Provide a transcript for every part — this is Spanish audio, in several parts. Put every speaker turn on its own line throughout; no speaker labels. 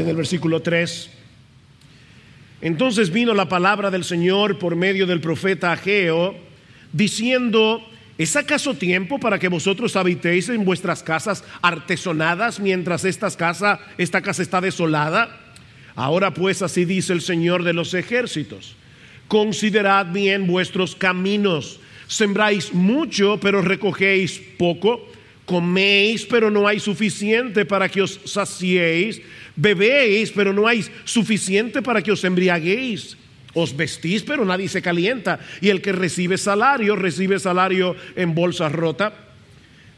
en el versículo 3. Entonces vino la palabra del Señor por medio del profeta Ageo, diciendo, ¿es acaso tiempo para que vosotros habitéis en vuestras casas artesonadas mientras esta casa está desolada? Ahora pues así dice el Señor de los ejércitos, considerad bien vuestros caminos, sembráis mucho pero recogéis poco, coméis pero no hay suficiente para que os saciéis Bebéis, pero no hay suficiente para que os embriaguéis. Os vestís, pero nadie se calienta. Y el que recibe salario, recibe salario en bolsa rota.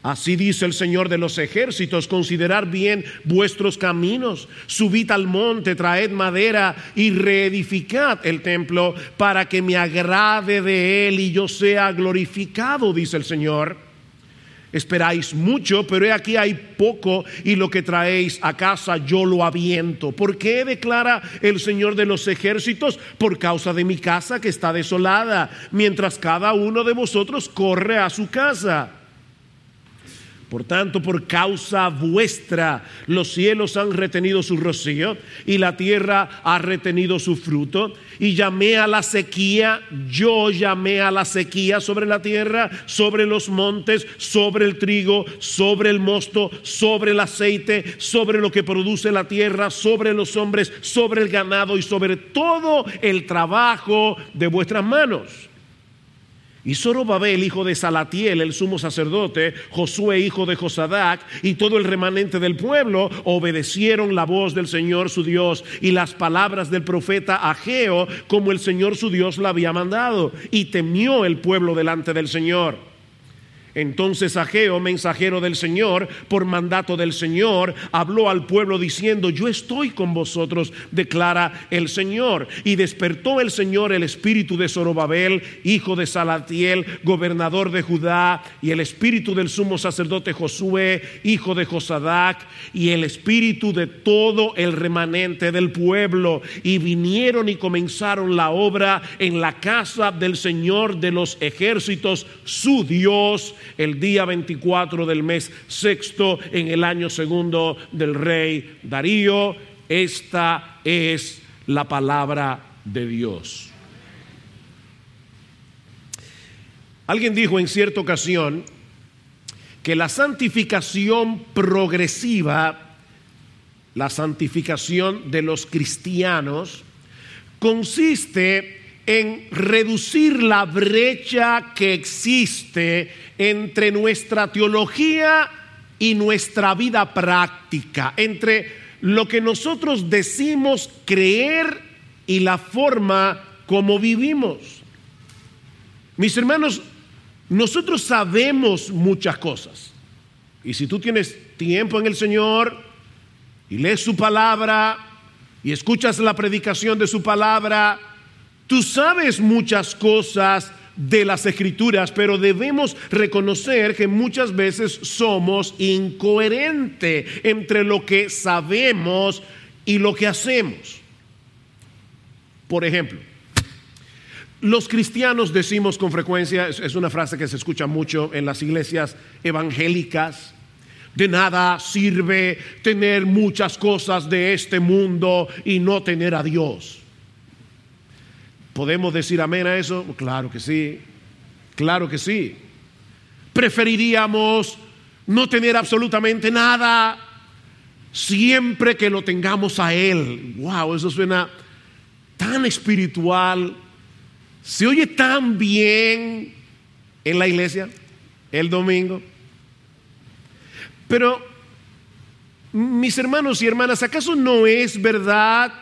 Así dice el Señor de los ejércitos, considerar bien vuestros caminos, subid al monte, traed madera y reedificad el templo para que me agrade de él y yo sea glorificado, dice el Señor. Esperáis mucho, pero he aquí hay poco y lo que traéis a casa yo lo aviento. ¿Por qué declara el Señor de los ejércitos? Por causa de mi casa que está desolada, mientras cada uno de vosotros corre a su casa. Por tanto, por causa vuestra, los cielos han retenido su rocío y la tierra ha retenido su fruto. Y llamé a la sequía, yo llamé a la sequía sobre la tierra, sobre los montes, sobre el trigo, sobre el mosto, sobre el aceite, sobre lo que produce la tierra, sobre los hombres, sobre el ganado y sobre todo el trabajo de vuestras manos. Y Zorobabel, hijo de Salatiel, el sumo sacerdote, Josué, hijo de Josadac, y todo el remanente del pueblo obedecieron la voz del Señor su Dios y las palabras del profeta Ageo, como el Señor su Dios la había mandado. Y temió el pueblo delante del Señor. Entonces Ageo, mensajero del Señor, por mandato del Señor, habló al pueblo diciendo, yo estoy con vosotros, declara el Señor. Y despertó el Señor el espíritu de Zorobabel, hijo de Salatiel, gobernador de Judá, y el espíritu del sumo sacerdote Josué, hijo de Josadac, y el espíritu de todo el remanente del pueblo. Y vinieron y comenzaron la obra en la casa del Señor de los ejércitos, su Dios el día 24 del mes sexto en el año segundo del rey Darío. Esta es la palabra de Dios. Alguien dijo en cierta ocasión que la santificación progresiva, la santificación de los cristianos, consiste en reducir la brecha que existe entre nuestra teología y nuestra vida práctica, entre lo que nosotros decimos creer y la forma como vivimos. Mis hermanos, nosotros sabemos muchas cosas. Y si tú tienes tiempo en el Señor y lees su palabra y escuchas la predicación de su palabra, Tú sabes muchas cosas de las escrituras, pero debemos reconocer que muchas veces somos incoherentes entre lo que sabemos y lo que hacemos. Por ejemplo, los cristianos decimos con frecuencia, es una frase que se escucha mucho en las iglesias evangélicas, de nada sirve tener muchas cosas de este mundo y no tener a Dios. ¿Podemos decir amén a eso? Claro que sí, claro que sí. Preferiríamos no tener absolutamente nada siempre que lo tengamos a Él. Wow, eso suena tan espiritual. Se oye tan bien en la iglesia el domingo. Pero, mis hermanos y hermanas, ¿acaso no es verdad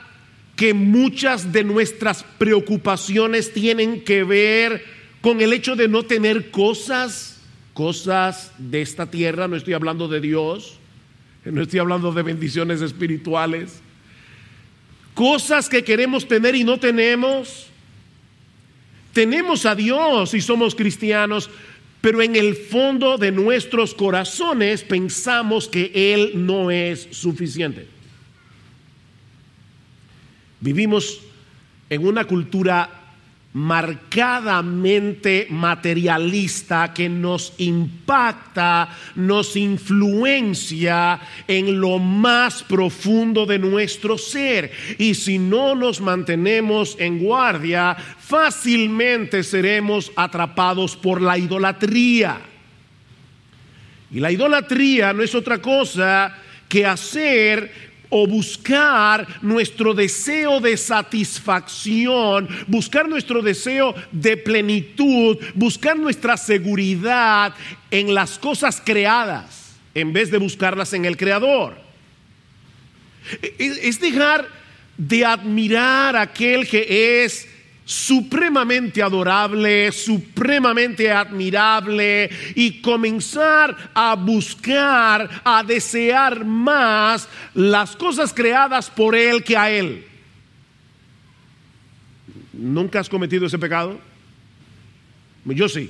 que muchas de nuestras preocupaciones tienen que ver con el hecho de no tener cosas, cosas de esta tierra, no estoy hablando de Dios, no estoy hablando de bendiciones espirituales, cosas que queremos tener y no tenemos. Tenemos a Dios y somos cristianos, pero en el fondo de nuestros corazones pensamos que Él no es suficiente. Vivimos en una cultura marcadamente materialista que nos impacta, nos influencia en lo más profundo de nuestro ser. Y si no nos mantenemos en guardia, fácilmente seremos atrapados por la idolatría. Y la idolatría no es otra cosa que hacer o buscar nuestro deseo de satisfacción, buscar nuestro deseo de plenitud, buscar nuestra seguridad en las cosas creadas en vez de buscarlas en el Creador. E-, e-, es dejar de admirar a aquel que es supremamente adorable, supremamente admirable y comenzar a buscar, a desear más las cosas creadas por Él que a Él. ¿Nunca has cometido ese pecado? Yo sí.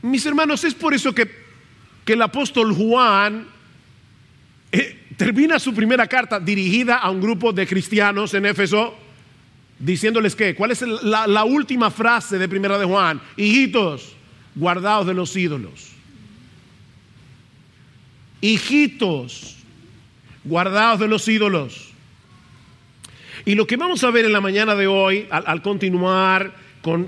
Mis hermanos, es por eso que, que el apóstol Juan eh, termina su primera carta dirigida a un grupo de cristianos en Éfeso, diciéndoles que, ¿cuál es la, última frase de primera de Juan? Hijitos, guardados de los ídolos. Hijitos, guardados de los ídolos. Y lo que vamos a ver en la mañana de hoy, al continuar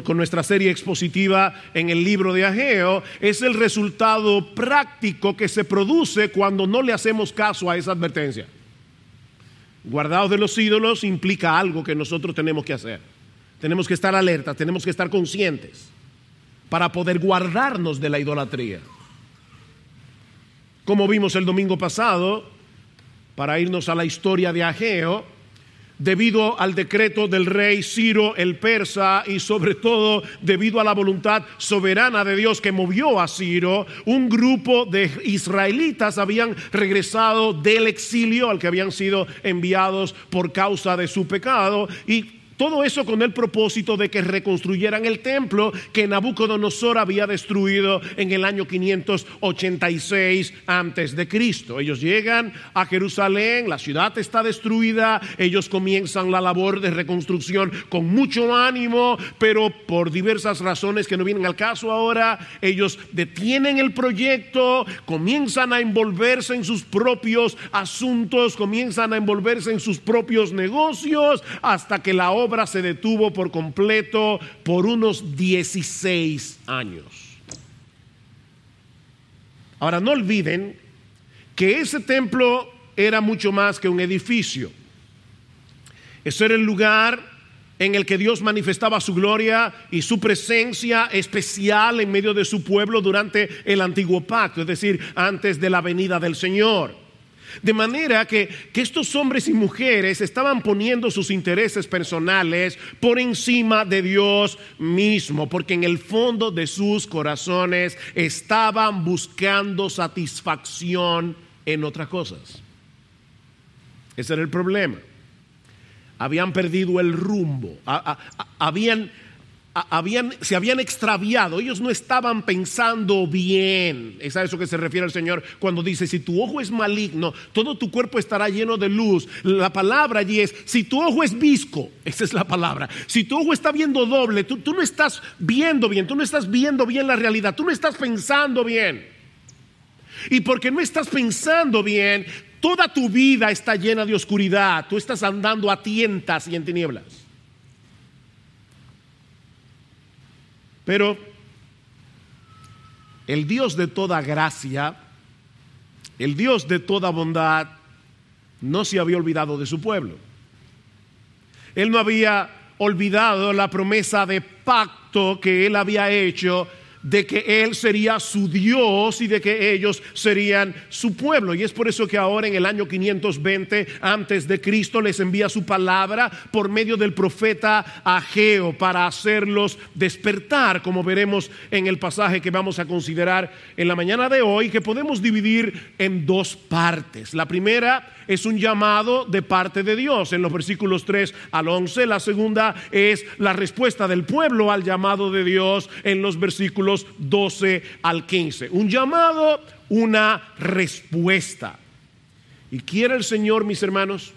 con, nuestra serie expositiva en el libro de Ageo, es el resultado práctico que se produce cuando no le hacemos caso a esa advertencia. Guardados de los ídolos implica algo que nosotros tenemos que hacer. Tenemos que estar alerta, tenemos que estar conscientes para poder guardarnos de la idolatría. Como vimos el domingo pasado, para irnos a la historia de Ageo, debido al decreto del rey Ciro el persa y sobre todo debido a la voluntad soberana de Dios que movió a Ciro, un grupo de israelitas habían regresado del exilio al que habían sido enviados por causa de su pecado y todo eso con el propósito de que reconstruyeran el templo que Nabucodonosor había destruido en el año 586 antes de Cristo. Ellos llegan a Jerusalén, la ciudad está destruida, ellos comienzan la labor de reconstrucción con mucho ánimo, pero por diversas razones que no vienen al caso ahora, ellos detienen el proyecto, comienzan a envolverse en sus propios asuntos, comienzan a envolverse en sus propios negocios hasta que la obra se detuvo por completo por unos 16 años. Ahora, no olviden que ese templo era mucho más que un edificio. Ese era el lugar en el que Dios manifestaba su gloria y su presencia especial en medio de su pueblo durante el antiguo pacto, es decir, antes de la venida del Señor. De manera que, estos hombres y mujeres estaban poniendo sus intereses personales por encima de Dios mismo, porque en el fondo de sus corazones estaban buscando satisfacción en otras cosas. Ese era el problema. Habían perdido el rumbo, habían se habían extraviado, ellos no estaban pensando bien. Es a eso que se refiere el Señor cuando dice, si tu ojo es maligno, todo tu cuerpo estará lleno de luz. La palabra allí es, si tu ojo es visco, esa es la palabra. Si tu ojo está viendo doble, tú, tú no estás viendo bien, tú no estás viendo bien la realidad, tú no estás pensando bien. Y porque no estás pensando bien, toda tu vida está llena de oscuridad, tú estás andando a tientas y en tinieblas. Pero el Dios de toda gracia, el Dios de toda bondad, no se había olvidado de su pueblo. Él no había olvidado la promesa de pacto que él había hecho de que Él sería su Dios y de que ellos serían su pueblo. Y es por eso que ahora en el año 520 antes de Cristo les envía su palabra por medio del profeta Ageo para hacerlos despertar, como veremos en el pasaje que vamos a considerar en la mañana de hoy, que podemos dividir en dos partes. La primera es un llamado de parte de Dios en los versículos 3 al 11. La segunda es la respuesta del pueblo al llamado de Dios en los versículos 12 al 15. Un llamado, una respuesta. Y quiere el Señor, mis hermanos,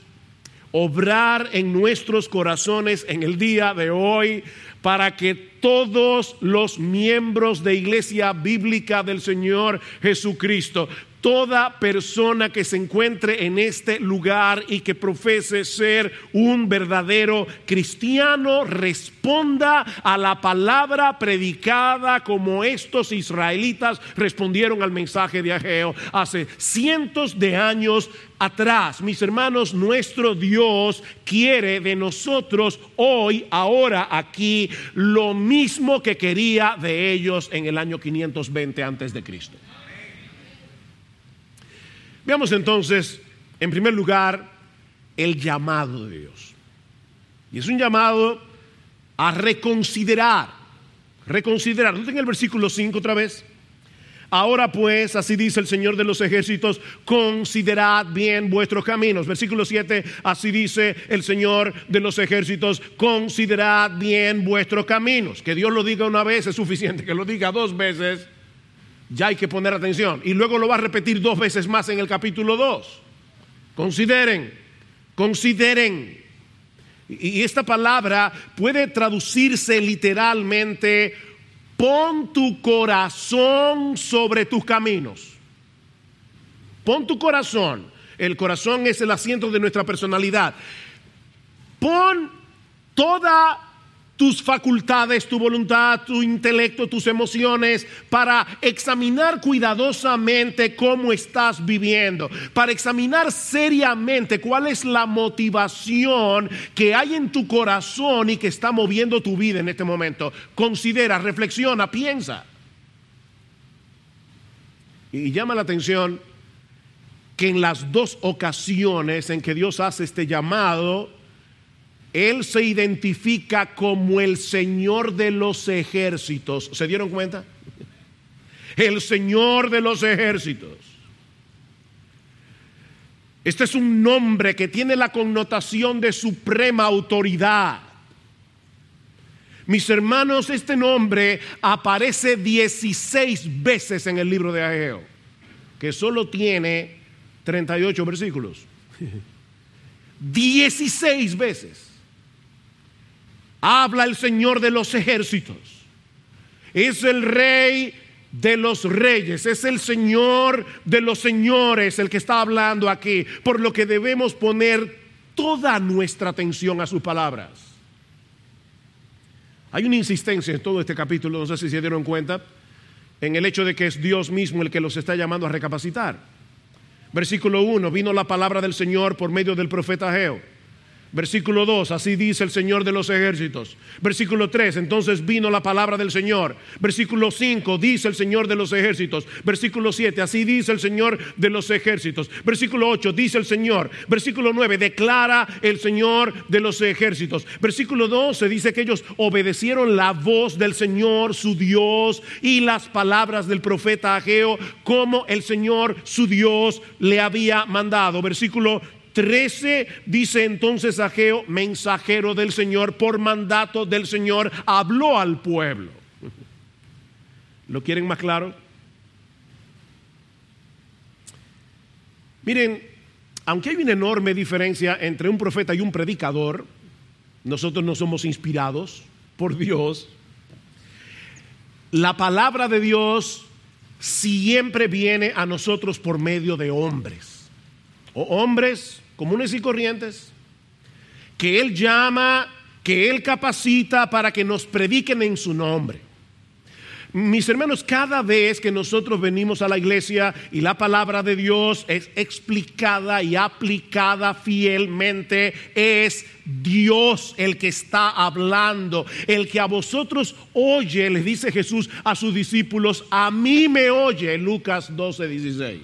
obrar en nuestros corazones en el día de hoy para que todos los miembros de Iglesia Bíblica del Señor Jesucristo toda persona que se encuentre en este lugar y que profese ser un verdadero cristiano responda a la palabra predicada como estos israelitas respondieron al mensaje de Ageo hace cientos de años atrás. Mis hermanos, nuestro Dios quiere de nosotros hoy, ahora, aquí, lo mismo que quería de ellos en el año 520 antes de Cristo. Veamos entonces, en primer lugar, el llamado de Dios. Y es un llamado a reconsiderar, reconsiderar. en el versículo 5 otra vez. Ahora pues, así dice el Señor de los ejércitos, considerad bien vuestros caminos. Versículo 7, así dice el Señor de los ejércitos, considerad bien vuestros caminos. Que Dios lo diga una vez es suficiente, que lo diga dos veces ya hay que poner atención. Y luego lo va a repetir dos veces más en el capítulo 2. Consideren, consideren. Y esta palabra puede traducirse literalmente, pon tu corazón sobre tus caminos. Pon tu corazón. El corazón es el asiento de nuestra personalidad. Pon toda tus facultades, tu voluntad, tu intelecto, tus emociones, para examinar cuidadosamente cómo estás viviendo, para examinar seriamente cuál es la motivación que hay en tu corazón y que está moviendo tu vida en este momento. Considera, reflexiona, piensa. Y llama la atención que en las dos ocasiones en que Dios hace este llamado, él se identifica como el Señor de los ejércitos. ¿Se dieron cuenta? El Señor de los ejércitos. Este es un nombre que tiene la connotación de suprema autoridad. Mis hermanos, este nombre aparece 16 veces en el libro de Ageo, que solo tiene 38 versículos. 16 veces habla el Señor de los ejércitos. Es el rey de los reyes, es el Señor de los señores el que está hablando aquí, por lo que debemos poner toda nuestra atención a sus palabras. Hay una insistencia en todo este capítulo, no sé si se dieron cuenta, en el hecho de que es Dios mismo el que los está llamando a recapacitar. Versículo 1, vino la palabra del Señor por medio del profeta Geo Versículo 2, así dice el Señor de los ejércitos. Versículo 3, entonces vino la palabra del Señor. Versículo 5, dice el Señor de los ejércitos. Versículo 7, así dice el Señor de los ejércitos. Versículo 8, dice el Señor. Versículo 9, declara el Señor de los ejércitos. Versículo 12, dice que ellos obedecieron la voz del Señor, su Dios, y las palabras del profeta Ageo, como el Señor, su Dios, le había mandado. Versículo 13 dice entonces Ageo, mensajero del Señor, por mandato del Señor, habló al pueblo. ¿Lo quieren más claro? Miren, aunque hay una enorme diferencia entre un profeta y un predicador, nosotros no somos inspirados por Dios. La palabra de Dios siempre viene a nosotros por medio de hombres. O hombres comunes y corrientes, que Él llama, que Él capacita para que nos prediquen en su nombre. Mis hermanos, cada vez que nosotros venimos a la iglesia y la palabra de Dios es explicada y aplicada fielmente, es Dios el que está hablando, el que a vosotros oye, le dice Jesús a sus discípulos, a mí me oye, Lucas 12, 16.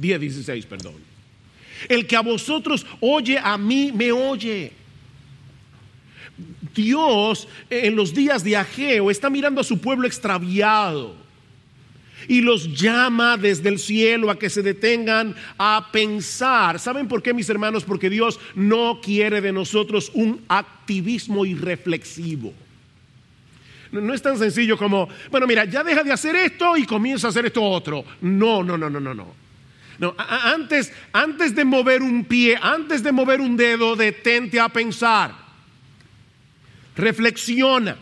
10, 16, perdón. El que a vosotros oye, a mí me oye. Dios en los días de Ageo está mirando a su pueblo extraviado y los llama desde el cielo a que se detengan a pensar. ¿Saben por qué, mis hermanos? Porque Dios no quiere de nosotros un activismo irreflexivo. No, es tan sencillo como, bueno, mira, ya deja de hacer esto y comienza a hacer esto otro. No, no, no, no, no, no. No, antes, antes de mover un pie, antes de mover un dedo, detente a pensar. Reflexiona.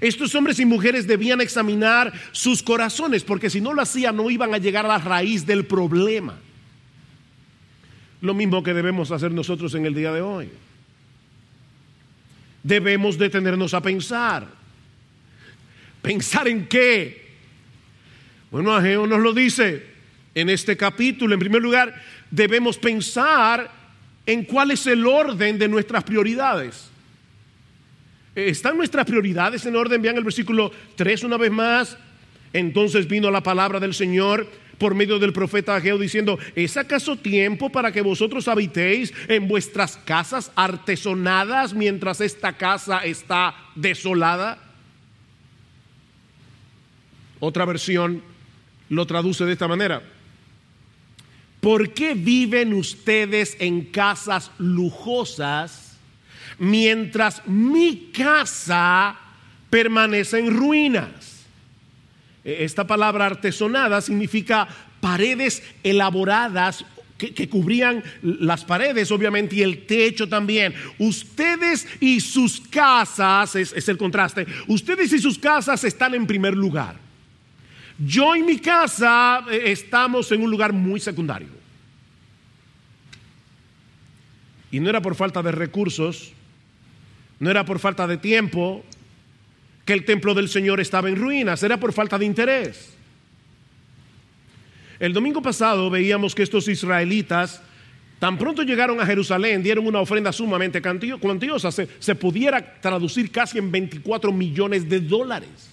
Estos hombres y mujeres debían examinar sus corazones, porque si no lo hacían no iban a llegar a la raíz del problema. Lo mismo que debemos hacer nosotros en el día de hoy. Debemos detenernos a pensar. ¿Pensar en qué? Bueno, Ageo nos lo dice en este capítulo. En primer lugar, debemos pensar en cuál es el orden de nuestras prioridades. ¿Están nuestras prioridades en orden? Vean el versículo 3 una vez más. Entonces vino la palabra del Señor por medio del profeta Ageo diciendo, ¿es acaso tiempo para que vosotros habitéis en vuestras casas artesonadas mientras esta casa está desolada? Otra versión lo traduce de esta manera. ¿Por qué viven ustedes en casas lujosas mientras mi casa permanece en ruinas? E, esta palabra artesonada significa paredes elaboradas que, cubrían las paredes, obviamente, y el techo también. Ustedes y sus casas, es, el contraste, ustedes y sus casas están en primer lugar. Yo y mi casa eh, estamos en un lugar muy secundario. Y no era por falta de recursos, no era por falta de tiempo, que el templo del Señor estaba en ruinas, era por falta de interés. El domingo pasado veíamos que estos israelitas, tan pronto llegaron a Jerusalén, dieron una ofrenda sumamente cuantiosa, se, se pudiera traducir casi en 24 millones de dólares.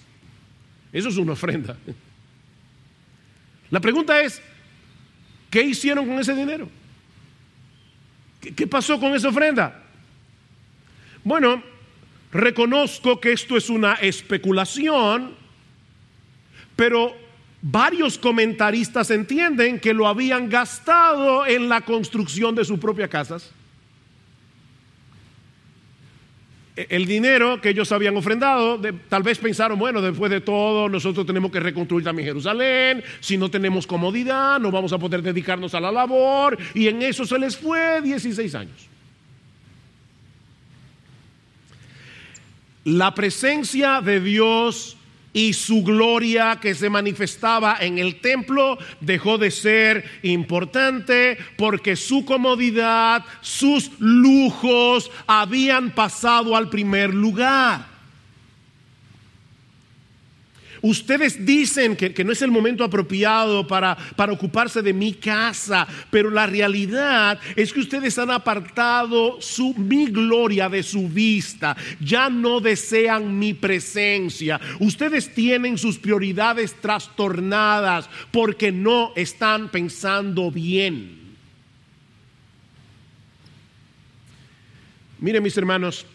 Eso es una ofrenda. La pregunta es, ¿qué hicieron con ese dinero? ¿Qué pasó con esa ofrenda? Bueno, Reconozco que esto es una especulación, pero varios comentaristas entienden que lo habían gastado en la construcción de sus propias casas. El dinero que ellos habían ofrendado, tal vez pensaron, bueno, después de todo, nosotros tenemos que reconstruir también Jerusalén, si no tenemos comodidad, no vamos a poder dedicarnos a la labor, y en eso se les fue 16 años. la presencia de Dios y su gloria que se manifestaba en el templo dejó de ser importante porque su comodidad, sus lujos habían pasado al primer lugar. Ustedes dicen que, no es el momento apropiado para, para ocuparse de mi casa, pero la realidad es que ustedes han apartado su, mi gloria de su vista. Ya no desean mi presencia. Ustedes tienen sus prioridades trastornadas porque no están pensando bien. Miren mis hermanos,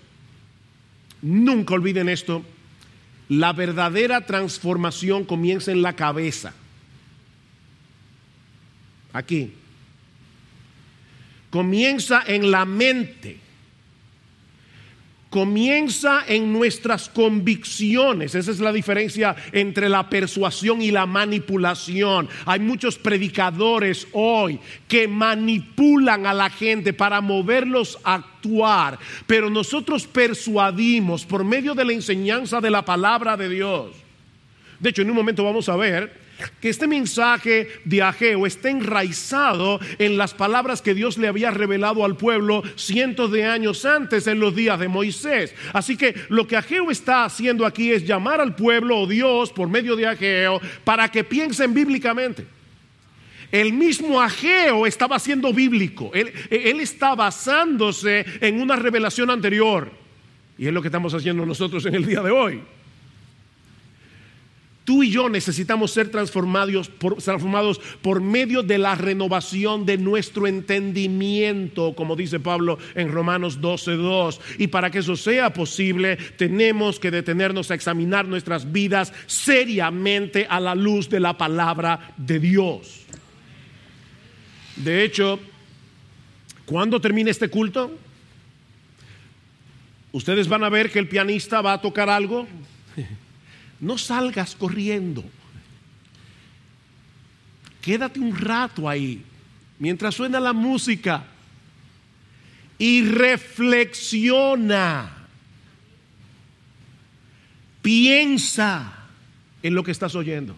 nunca olviden esto. La verdadera transformación comienza en la cabeza. Aquí. Comienza en la mente comienza en nuestras convicciones. Esa es la diferencia entre la persuasión y la manipulación. Hay muchos predicadores hoy que manipulan a la gente para moverlos a actuar, pero nosotros persuadimos por medio de la enseñanza de la palabra de Dios. De hecho, en un momento vamos a ver que este mensaje de Ageo está enraizado en las palabras que Dios le había revelado al pueblo cientos de años antes en los días de Moisés. Así que lo que Ageo está haciendo aquí es llamar al pueblo o Dios por medio de Ageo para que piensen bíblicamente. El mismo Ageo estaba siendo bíblico. Él, él está basándose en una revelación anterior. Y es lo que estamos haciendo nosotros en el día de hoy. Tú y yo necesitamos ser transformados por, transformados por medio de la renovación de nuestro entendimiento, como dice Pablo en Romanos 12.2. Y para que eso sea posible, tenemos que detenernos a examinar nuestras vidas seriamente a la luz de la palabra de Dios. De hecho, cuando termine este culto, ustedes van a ver que el pianista va a tocar algo no salgas corriendo. quédate un rato ahí, mientras suena la música, y reflexiona. Piensa en lo que estás oyendo.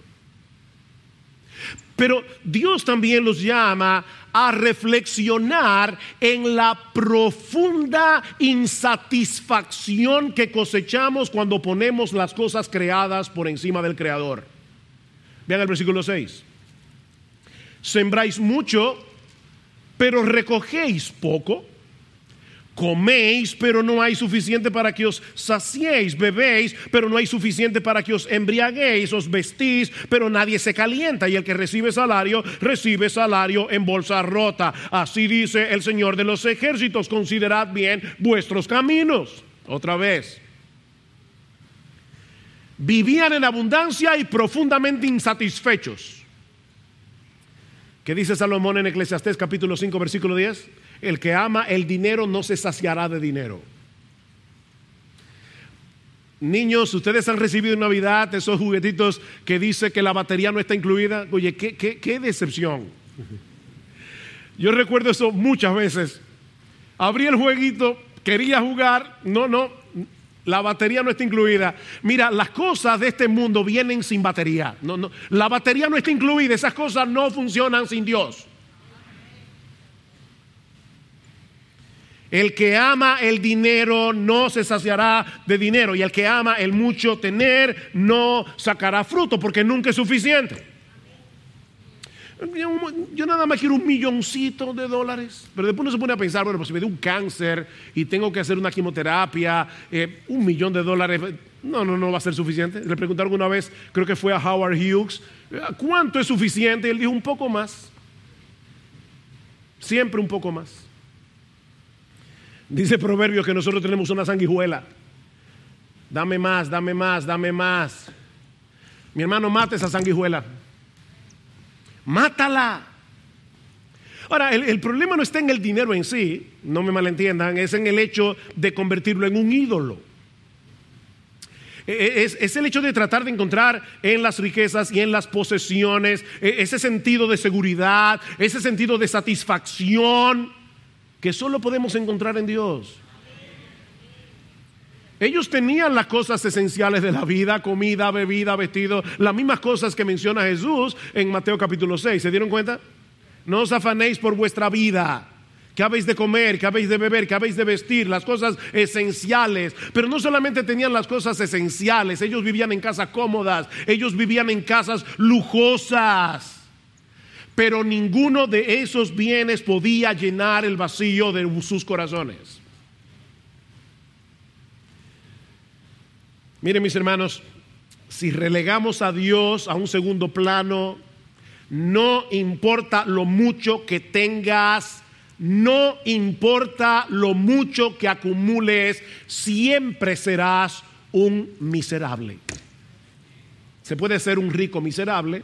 Pero Dios también los llama a reflexionar en la profunda insatisfacción que cosechamos cuando ponemos las cosas creadas por encima del Creador. Vean el versículo 6. Sembráis mucho, pero recogéis poco. Coméis, pero no hay suficiente para que os saciéis. Bebéis, pero no hay suficiente para que os embriaguéis. Os vestís, pero nadie se calienta. Y el que recibe salario, recibe salario en bolsa rota. Así dice el Señor de los ejércitos. Considerad bien vuestros caminos. Otra vez. Vivían en abundancia y profundamente insatisfechos. ¿Qué dice Salomón en Eclesiastés capítulo 5 versículo 10? El que ama el dinero no se saciará de dinero. Niños, ustedes han recibido en Navidad esos juguetitos que dice que la batería no está incluida. Oye, qué, qué decepción. Yo recuerdo eso muchas veces. Abrí el jueguito, quería jugar, no, no, la batería no está incluida. Mira, las cosas de este mundo vienen sin batería. No, no, la batería no está incluida, esas cosas no funcionan sin Dios. El que ama el dinero no se saciará de dinero y el que ama el mucho tener no sacará fruto porque nunca es suficiente. Yo nada más quiero un milloncito de dólares, pero después uno se pone a pensar, bueno, pues si me dio un cáncer y tengo que hacer una quimioterapia, eh, un millón de dólares, no, no, no va a ser suficiente. Le pregunté alguna vez, creo que fue a Howard Hughes, ¿cuánto es suficiente? Y él dijo, un poco más. Siempre un poco más. Dice Proverbio que nosotros tenemos una sanguijuela. Dame más, dame más, dame más. Mi hermano, mate esa sanguijuela. Mátala. Ahora, el, problema no está en el dinero en sí, no me malentiendan, es en el hecho de convertirlo en un ídolo. E, e, es, es, el hecho de tratar de encontrar en las riquezas y en las posesiones e, ese sentido de seguridad, ese sentido de satisfacción que solo podemos encontrar en Dios. Ellos tenían las cosas esenciales de la vida, comida, bebida, vestido, las mismas cosas que menciona Jesús en Mateo capítulo 6. ¿Se dieron cuenta? No os afanéis por vuestra vida. ¿Qué habéis de comer? ¿Qué habéis de beber? ¿Qué habéis de vestir? Las cosas esenciales. Pero no solamente tenían las cosas esenciales, ellos vivían en casas cómodas, ellos vivían en casas lujosas pero ninguno de esos bienes podía llenar el vacío de sus corazones. Miren mis hermanos, si relegamos a Dios a un segundo plano, no importa lo mucho que tengas, no importa lo mucho que acumules, siempre serás un miserable. Se puede ser un rico miserable,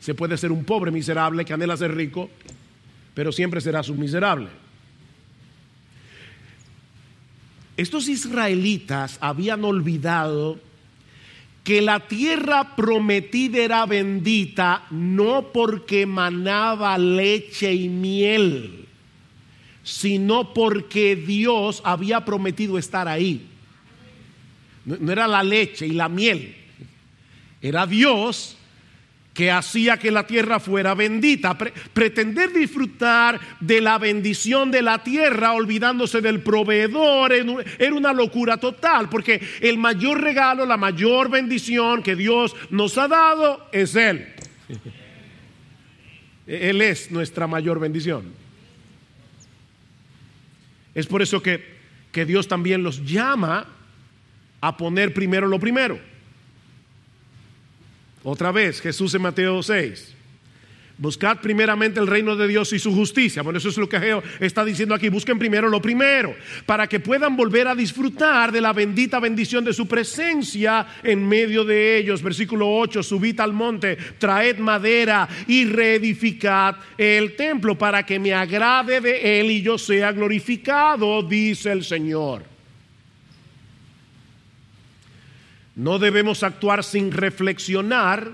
se puede ser un pobre miserable que anhela ser rico, pero siempre serás un miserable. Estos israelitas habían olvidado que la tierra prometida era bendita no porque manaba leche y miel, sino porque Dios había prometido estar ahí. No, era la leche y la miel, era Dios que hacía que la tierra fuera bendita. pretender disfrutar de la bendición de la tierra olvidándose del proveedor era una locura total, porque el mayor regalo, la mayor bendición que Dios nos ha dado es Él. Él es nuestra mayor bendición. Es por eso que, que Dios también los llama a poner primero lo primero. Otra vez, Jesús en Mateo 6. Buscad primeramente el reino de Dios y su justicia. Bueno, eso es lo que Geo está diciendo aquí. Busquen primero lo primero, para que puedan volver a disfrutar de la bendita bendición de su presencia en medio de ellos. Versículo 8, subid al monte, traed madera y reedificad el templo para que me agrade de él y yo sea glorificado, dice el Señor. No debemos actuar sin reflexionar,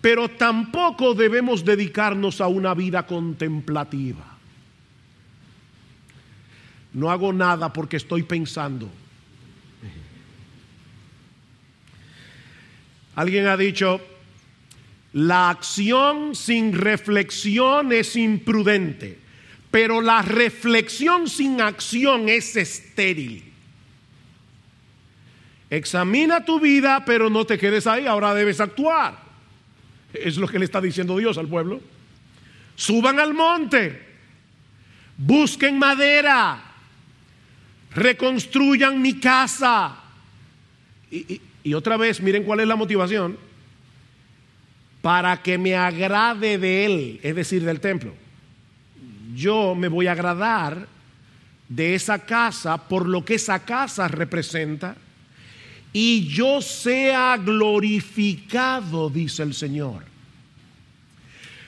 pero tampoco debemos dedicarnos a una vida contemplativa. No hago nada porque estoy pensando. Alguien ha dicho, la acción sin reflexión es imprudente, pero la reflexión sin acción es estéril. Examina tu vida, pero no te quedes ahí, ahora debes actuar. Es lo que le está diciendo Dios al pueblo. Suban al monte, busquen madera, reconstruyan mi casa. Y, otra vez, miren cuál es la motivación. Para que me agrade de él, es decir, del templo. Yo me voy a agradar de esa casa por lo que esa casa representa y yo sea glorificado, dice el Señor.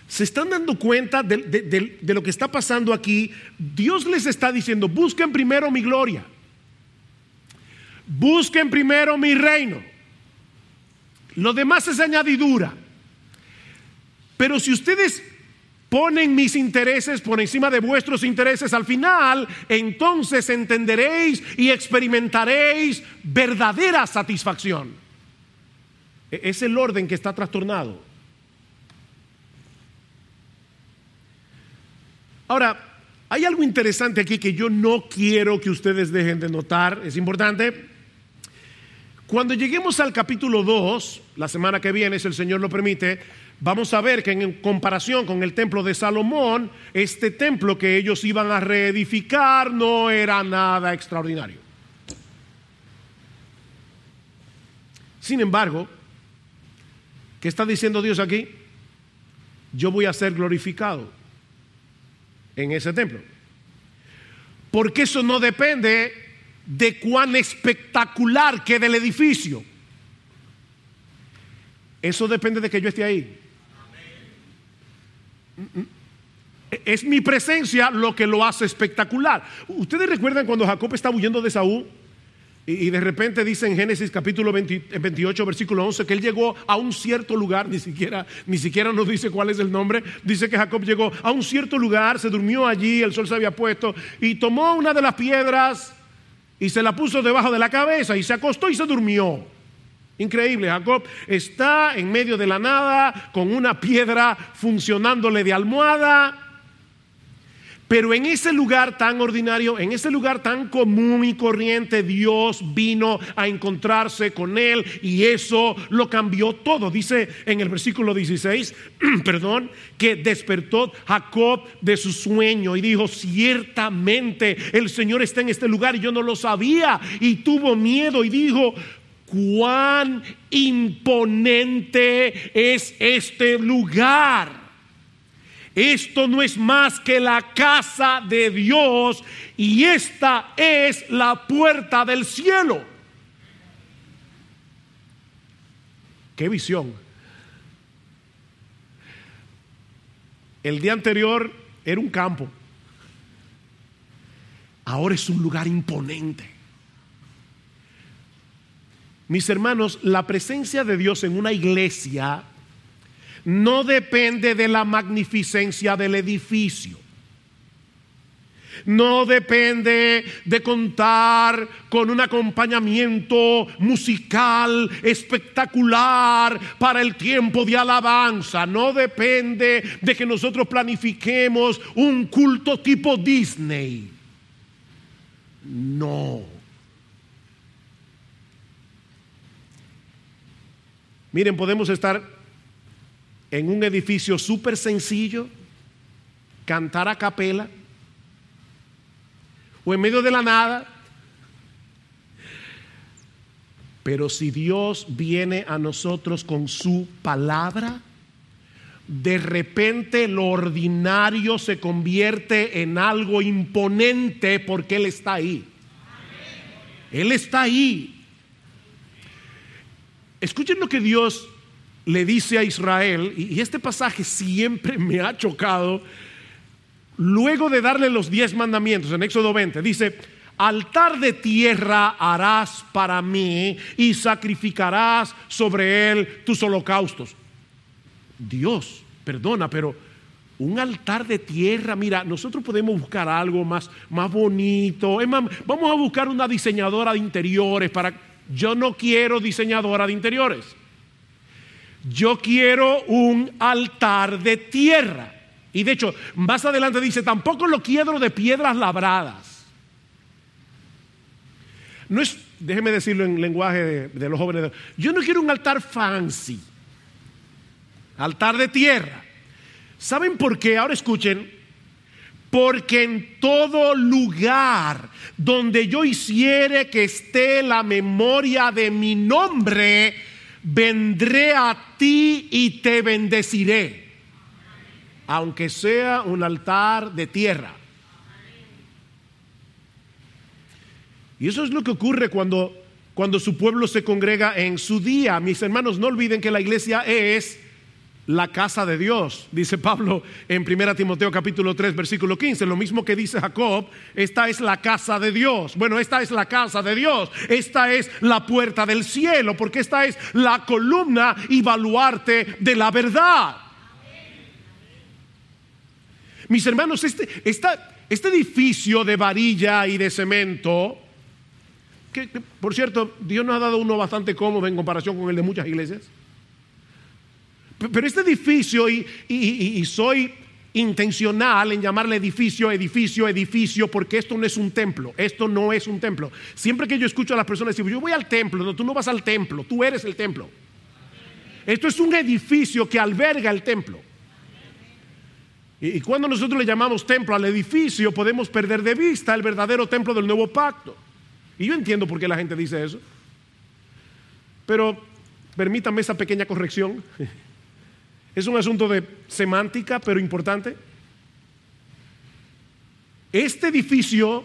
¿Se están dando cuenta de, de, lo que está pasando aquí? Dios les está diciendo, busquen primero mi gloria. Busquen primero mi reino. Lo demás es añadidura. Pero si ustedes ponen mis intereses por encima de vuestros intereses al final, entonces entenderéis y experimentaréis verdadera satisfacción. E-, es el orden que está trastornado. Ahora, hay algo interesante aquí que yo no quiero que ustedes dejen de notar, es importante. Cuando lleguemos al capítulo 2, la semana que viene, si el Señor lo permite, vamos a ver que en comparación con el templo de Salomón, este templo que ellos iban a reedificar no era nada extraordinario. Sin embargo, ¿qué está diciendo Dios aquí? Yo voy a ser glorificado en ese templo. Porque eso no depende de cuán espectacular quede el edificio. Eso depende de que yo esté ahí. Es mi presencia lo que lo hace espectacular. Ustedes recuerdan cuando Jacob estaba huyendo de Saúl y, de repente dice en Génesis capítulo 28 versículo 11 que él llegó a un cierto lugar, ni siquiera, ni siquiera nos dice cuál es el nombre, dice que Jacob llegó a un cierto lugar, se durmió allí, el sol se había puesto y tomó una de las piedras y se la puso debajo de la cabeza y se acostó y se durmió. Increíble, Jacob está en medio de la nada con una piedra funcionándole de almohada. Pero en ese lugar tan ordinario, en ese lugar tan común y corriente, Dios vino a encontrarse con él y eso lo cambió todo. Dice en el versículo 16, perdón, que despertó Jacob de su sueño y dijo, ciertamente el Señor está en este lugar y yo no lo sabía y tuvo miedo y dijo, cuán imponente es este lugar. Esto no es más que la casa de Dios y esta es la puerta del cielo. Qué visión. El día anterior era un campo. Ahora es un lugar imponente. Mis hermanos, la presencia de Dios en una iglesia no depende de la magnificencia del edificio. No depende de contar con un acompañamiento musical espectacular para el tiempo de alabanza. No depende de que nosotros planifiquemos un culto tipo Disney. No. Miren, podemos estar en un edificio súper sencillo, cantar a capela, o en medio de la nada. Pero si Dios viene a nosotros con su palabra, de repente lo ordinario se convierte en algo imponente porque Él está ahí. Él está ahí. Escuchen lo que Dios le dice a Israel, y este pasaje siempre me ha chocado, luego de darle los diez mandamientos en Éxodo 20, dice, altar de tierra harás para mí y sacrificarás sobre él tus holocaustos. Dios, perdona, pero un altar de tierra, mira, nosotros podemos buscar algo más, más bonito. vamos a buscar una diseñadora de interiores para... Yo no quiero diseñadora de interiores. Yo quiero un altar de tierra. Y de hecho, más adelante dice, tampoco lo quiero de piedras labradas. No es, déjeme decirlo en lenguaje de, de los jóvenes, yo no quiero un altar fancy, altar de tierra. ¿Saben por qué? Ahora escuchen. Porque en todo lugar donde yo hiciere que esté la memoria de mi nombre, vendré a ti y te bendeciré. Aunque sea un altar de tierra. Y eso es lo que ocurre cuando, cuando su pueblo se congrega en su día. Mis hermanos, no olviden que la iglesia es la casa de Dios, dice Pablo en 1 Timoteo capítulo 3 versículo 15, lo mismo que dice Jacob, esta es la casa de Dios. Bueno, esta es la casa de Dios, esta es la puerta del cielo, porque esta es la columna y baluarte de la verdad. Mis hermanos, este, este edificio de varilla y de cemento, que por cierto, Dios nos ha dado uno bastante cómodo en comparación con el de muchas iglesias. Pero este edificio, y, soy intencional en llamarle edificio, edificio, edificio, porque esto no es un templo, esto no es un templo. Siempre que yo escucho a las personas decir, yo voy al templo, no, tú no vas al templo, tú eres el templo. Esto es un edificio que alberga el templo. Y, cuando nosotros le llamamos templo al edificio, podemos perder de vista el verdadero templo del nuevo pacto. Y yo entiendo por qué la gente dice eso. Pero permítame esa pequeña corrección. Es un asunto de semántica, pero importante. Este edificio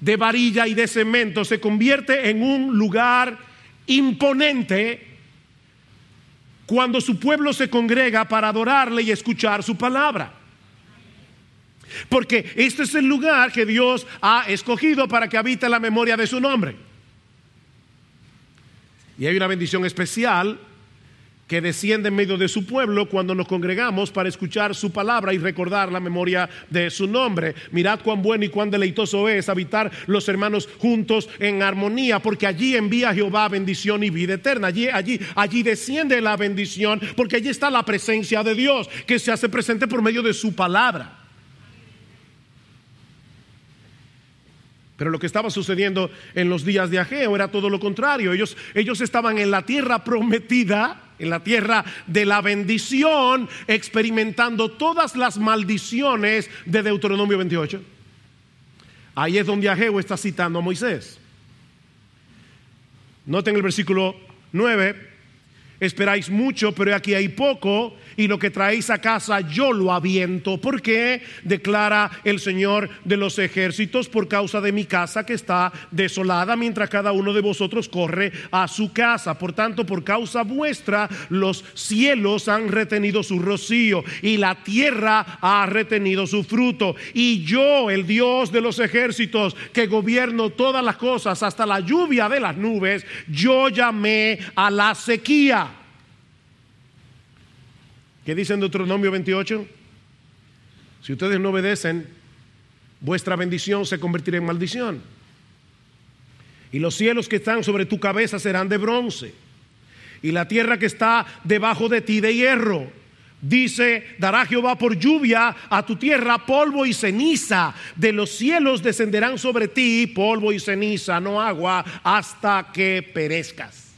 de varilla y de cemento se convierte en un lugar imponente cuando su pueblo se congrega para adorarle y escuchar su palabra. Porque este es el lugar que Dios ha escogido para que habite la memoria de su nombre. Y hay una bendición especial que desciende en medio de su pueblo cuando nos congregamos para escuchar su palabra y recordar la memoria de su nombre. Mirad cuán bueno y cuán deleitoso es habitar los hermanos juntos en armonía, porque allí envía Jehová bendición y vida eterna. Allí, allí, allí desciende la bendición, porque allí está la presencia de Dios que se hace presente por medio de su palabra. Pero lo que estaba sucediendo en los días de Ageo era todo lo contrario. Ellos, ellos estaban en la tierra prometida en la tierra de la bendición, experimentando todas las maldiciones de Deuteronomio 28. Ahí es donde Ageo está citando a Moisés. Noten el versículo 9, Esperáis mucho, pero aquí hay poco, y lo que traéis a casa yo lo aviento. ¿Por qué? Declara el Señor de los ejércitos, por causa de mi casa que está desolada, mientras cada uno de vosotros corre a su casa. Por tanto, por causa vuestra, los cielos han retenido su rocío, y la tierra ha retenido su fruto. Y yo, el Dios de los ejércitos, que gobierno todas las cosas, hasta la lluvia de las nubes, yo llamé a la sequía ¿Qué dice en Deuteronomio 28? Si ustedes no obedecen, vuestra bendición se convertirá en maldición. Y los cielos que están sobre tu cabeza serán de bronce. Y la tierra que está debajo de ti de hierro. Dice, dará Jehová por lluvia a tu tierra polvo y ceniza. De los cielos descenderán sobre ti polvo y ceniza, no agua, hasta que perezcas.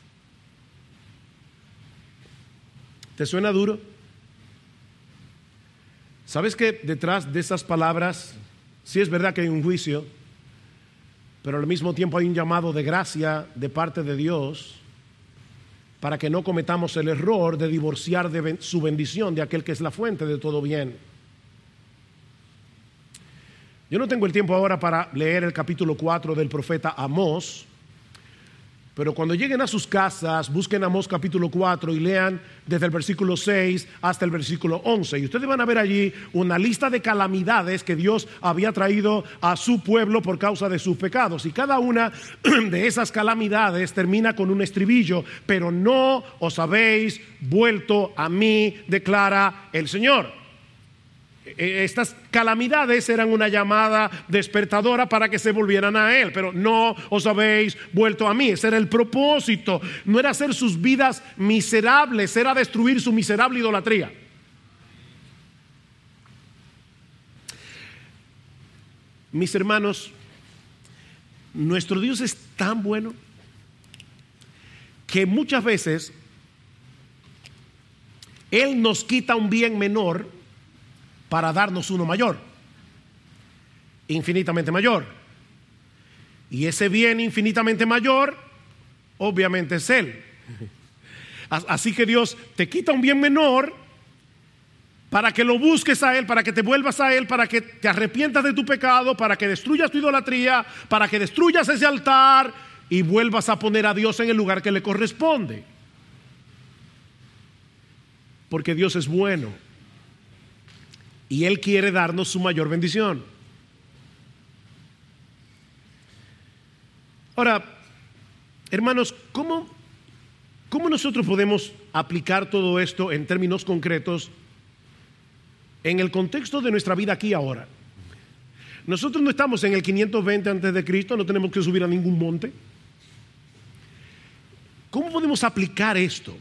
¿Te suena duro? ¿Sabes que detrás de esas palabras sí es verdad que hay un juicio, pero al mismo tiempo hay un llamado de gracia de parte de Dios para que no cometamos el error de divorciar de su bendición de aquel que es la fuente de todo bien? Yo no tengo el tiempo ahora para leer el capítulo 4 del profeta Amós, Pero cuando lleguen a sus casas, busquen Amós capítulo 4 y lean desde el versículo 6 hasta el versículo 11. Y ustedes van a ver allí una lista de calamidades que Dios había traído a su pueblo por causa de sus pecados. Y cada una de esas calamidades termina con un estribillo, pero no os habéis vuelto a mí, declara el Señor. E, estas calamidades eran una llamada despertadora para que se volvieran a Él, pero no os habéis vuelto a mí. Ese era el propósito. No era hacer sus vidas miserables, era destruir su miserable idolatría. Mis hermanos, nuestro Dios es tan bueno que muchas veces Él nos quita un bien menor para darnos uno mayor, infinitamente mayor. Y ese bien infinitamente mayor, obviamente es Él. Así que Dios te quita un bien menor para que lo busques a Él, para que te vuelvas a Él, para que te arrepientas de tu pecado, para que destruyas tu idolatría, para que destruyas ese altar y vuelvas a poner a Dios en el lugar que le corresponde. Porque Dios es bueno y Él quiere darnos su mayor bendición. Ahora, hermanos, ¿cómo, ¿cómo nosotros podemos aplicar todo esto en términos concretos en el contexto de nuestra vida aquí ahora? Nosotros no estamos en el 520 antes de Cristo, no tenemos que subir a ningún monte. ¿Cómo podemos aplicar esto?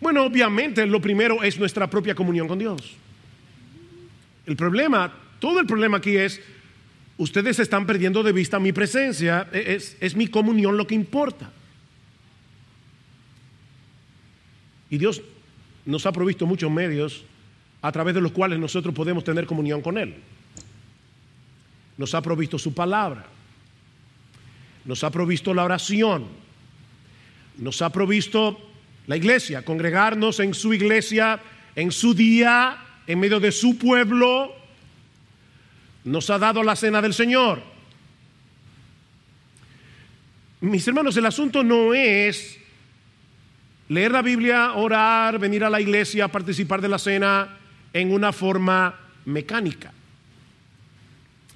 Bueno, obviamente lo primero es nuestra propia comunión con Dios. El problema, todo el problema aquí es, ustedes están perdiendo de vista mi presencia, e, es, es mi comunión lo que importa. Y Dios nos ha provisto muchos medios a través de los cuales nosotros podemos tener comunión con Él. Nos ha provisto su palabra, nos ha provisto la oración, nos ha provisto la iglesia, congregarnos en su iglesia, en su día, en medio de su pueblo, nos ha dado la cena del Señor. Mis hermanos, el asunto no es leer la Biblia, orar, venir a la iglesia, participar de la cena en una forma mecánica,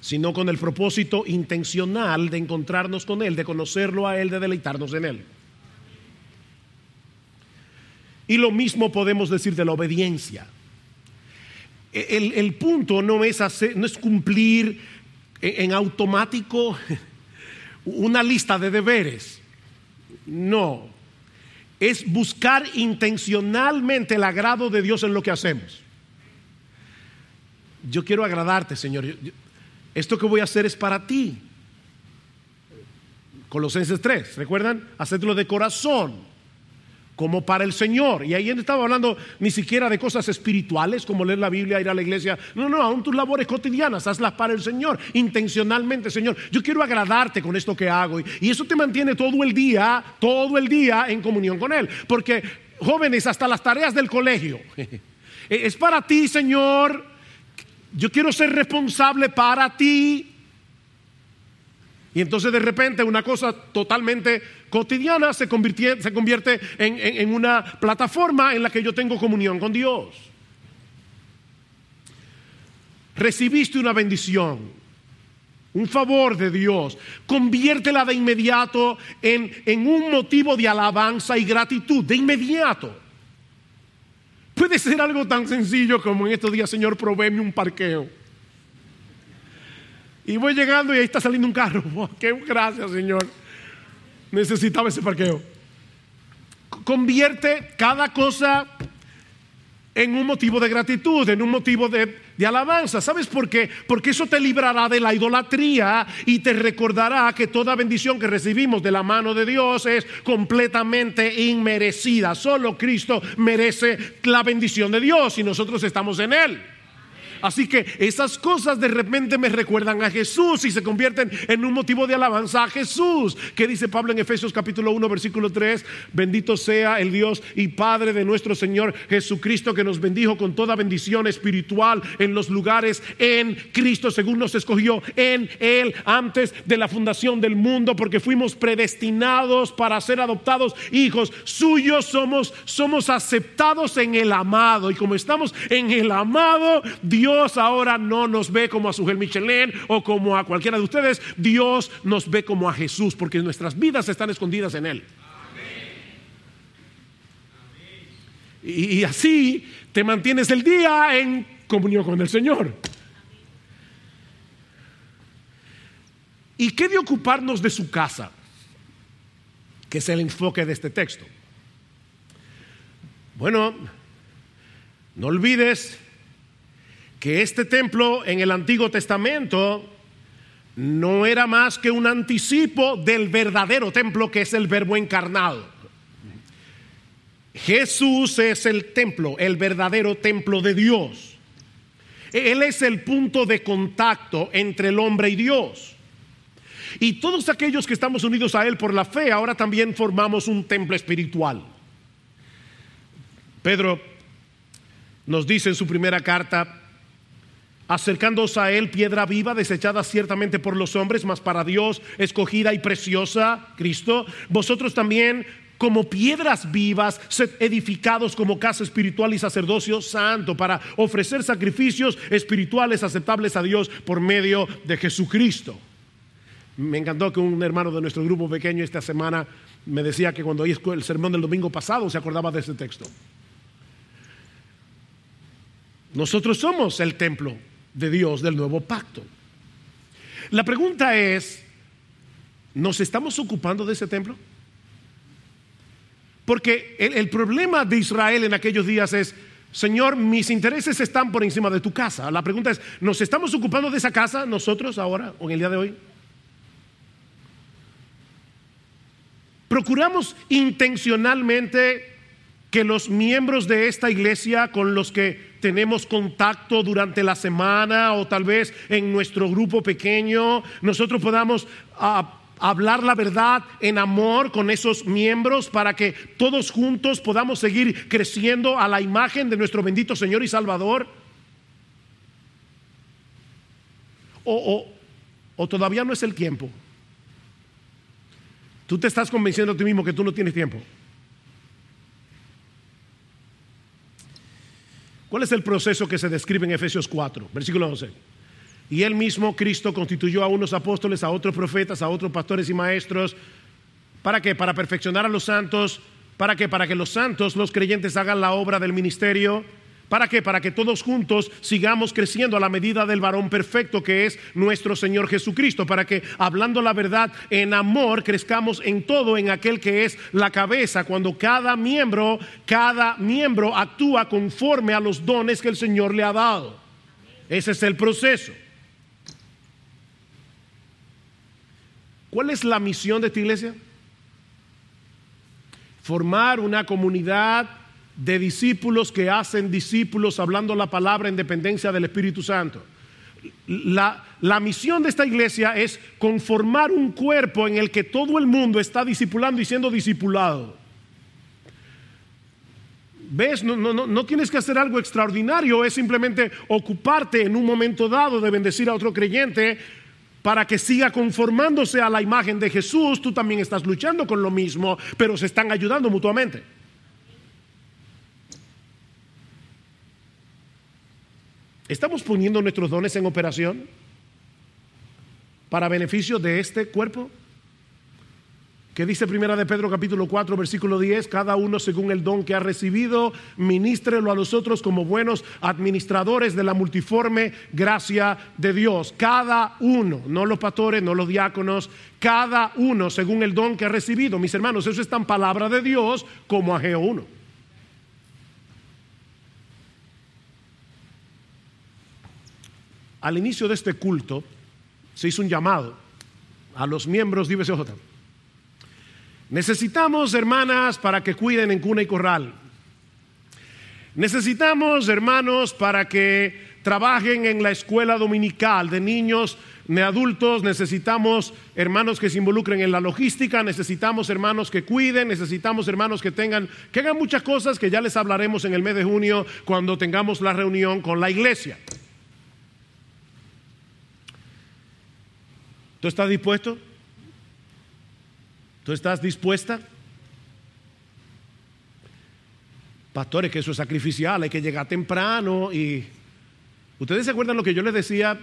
sino con el propósito intencional de encontrarnos con Él, de conocerlo a Él, de deleitarnos en Él. Y lo mismo podemos decir de la obediencia. El, punto no es, hacer, no es cumplir en, automático una lista de deberes. No. Es buscar intencionalmente el agrado de Dios en lo que hacemos. Yo quiero agradarte, Señor. esto que voy a hacer es para ti. Colosenses 3, ¿recuerdan? Hacedlo de corazón como para el Señor. Y ahí no estaba hablando ni siquiera de cosas espirituales como leer la Biblia, ir a la iglesia. No, no, aún tus labores cotidianas, hazlas para el Señor, intencionalmente, Señor. Yo quiero agradarte con esto que hago. Y eso te mantiene todo el día, todo el día en comunión con Él. Porque, jóvenes, hasta las tareas del colegio. Es para ti, Señor. Yo quiero ser responsable para ti. Y entonces de repente una cosa totalmente cotidiana se, se convierte en, en una plataforma en la que yo tengo comunión con Dios. Recibiste una bendición, un favor de Dios, conviértela de inmediato en, en, un motivo de alabanza y gratitud, de inmediato. Puede ser algo tan sencillo como en estos días, Señor, provéeme un parqueo. Y voy llegando y ahí está saliendo un carro. ¡Qué gracias, Señor! Necesitaba ese parqueo. Convierte cada cosa en un motivo de gratitud, en un motivo de, de, alabanza. ¿Sabes por qué? Porque eso te librará de la idolatría y te recordará que toda bendición que recibimos de la mano de Dios es completamente inmerecida. Solo Cristo merece la bendición de Dios y nosotros estamos en Él. Así que esas cosas de repente me recuerdan a Jesús y se convierten en un motivo de alabanza a Jesús. ¿Qué dice Pablo en Efesios capítulo 1 versículo 3? Bendito sea el Dios y Padre de nuestro Señor Jesucristo que nos bendijo con toda bendición espiritual en los lugares en Cristo según nos escogió en Él antes de la fundación del mundo porque fuimos predestinados para ser adoptados hijos suyos somos somos aceptados en el amado y como estamos en el amado Dios ahora no nos ve como a Sujel Michelin o como a cualquiera de ustedes Dios nos ve como a Jesús porque nuestras vidas están escondidas en Él y, y así te mantienes el día en comunión con el Señor. ¿Y qué de ocuparnos de su casa? Que es el enfoque de este texto. Bueno, no olvides que este templo en el Antiguo Testamento no era más que un anticipo del verdadero templo que es el verbo encarnado. Jesús es el templo, el verdadero templo de Dios. Él es el punto de contacto entre el hombre y Dios. Y todos aquellos que estamos unidos a Él por la fe, ahora también formamos un templo espiritual. Pedro nos dice en su primera carta, acercándose a Él, piedra viva, desechada ciertamente por los hombres, mas para Dios escogida y preciosa, Cristo, vosotros también como piedras vivas, sed edificados como casa espiritual y sacerdocio santo para ofrecer sacrificios espirituales aceptables a Dios por medio de Jesucristo. Me encantó que un hermano de nuestro grupo pequeño esta semana me decía que cuando oí el sermón del domingo pasado se acordaba de este texto. Nosotros somos el templo de Dios del nuevo pacto. La pregunta es, ¿nos estamos ocupando de ese templo? Porque el, problema de Israel en aquellos días es, Señor, mis intereses están por encima de tu casa. La pregunta es, ¿nos estamos ocupando de esa casa nosotros ahora o en el día de hoy? Procuramos intencionalmente que los miembros de esta iglesia con los que tenemos contacto durante la semana o tal vez en nuestro grupo pequeño, nosotros podamos uh, hablar la verdad en amor con esos miembros para que todos juntos podamos seguir creciendo a la imagen de nuestro bendito Señor y Salvador. O, o, o todavía no es el tiempo. Tú te estás convenciendo a ti mismo que tú no tienes tiempo. ¿Cuál es el proceso que se describe en Efesios 4, versículo 11? Y él mismo, Cristo, constituyó a unos apóstoles, a otros profetas, a otros pastores y maestros. ¿Para qué? Para perfeccionar a los santos. ¿Para qué? Para que los santos, los creyentes, hagan la obra del ministerio ¿Para qué? Para que todos juntos sigamos creciendo a la medida del varón perfecto que es nuestro Señor Jesucristo. Para que, hablando la verdad en amor, crezcamos en todo en aquel que es la cabeza. Cuando cada miembro, cada miembro actúa conforme a los dones que el Señor le ha dado. Ese es el proceso. ¿Cuál es la misión de esta iglesia? Formar una comunidad de discípulos que hacen discípulos hablando la palabra en dependencia del Espíritu Santo. La, la, misión de esta iglesia es conformar un cuerpo en el que todo el mundo está discipulando y siendo discipulado. ¿Ves? No, no, no, no tienes que hacer algo extraordinario, es simplemente ocuparte en un momento dado de bendecir a otro creyente para que siga conformándose a la imagen de Jesús. Tú también estás luchando con lo mismo, pero se están ayudando mutuamente. ¿Estamos poniendo nuestros dones en operación para beneficio de este cuerpo? ¿Qué dice Primera de Pedro capítulo 4 versículo 10? Cada uno según el don que ha recibido, ministrelo a los otros como buenos administradores de la multiforme gracia de Dios. Cada uno, no los pastores, no los diáconos, cada uno según el don que ha recibido. Mis hermanos, eso está en palabra de Dios como Ageo 1. Al inicio de este culto se hizo un llamado a los miembros de IBCJ. Necesitamos hermanas para que cuiden en cuna y corral. Necesitamos hermanos para que trabajen en la escuela dominical de niños, de adultos, necesitamos hermanos que se involucren en la logística, necesitamos hermanos que cuiden, necesitamos hermanos que tengan, que hagan muchas cosas que ya les hablaremos en el mes de junio cuando tengamos la reunión con la iglesia. ¿Tú estás dispuesto? ¿Tú estás dispuesta? Pastores, que eso es sacrificial, hay que llegar temprano y... ¿Ustedes se acuerdan lo que yo les decía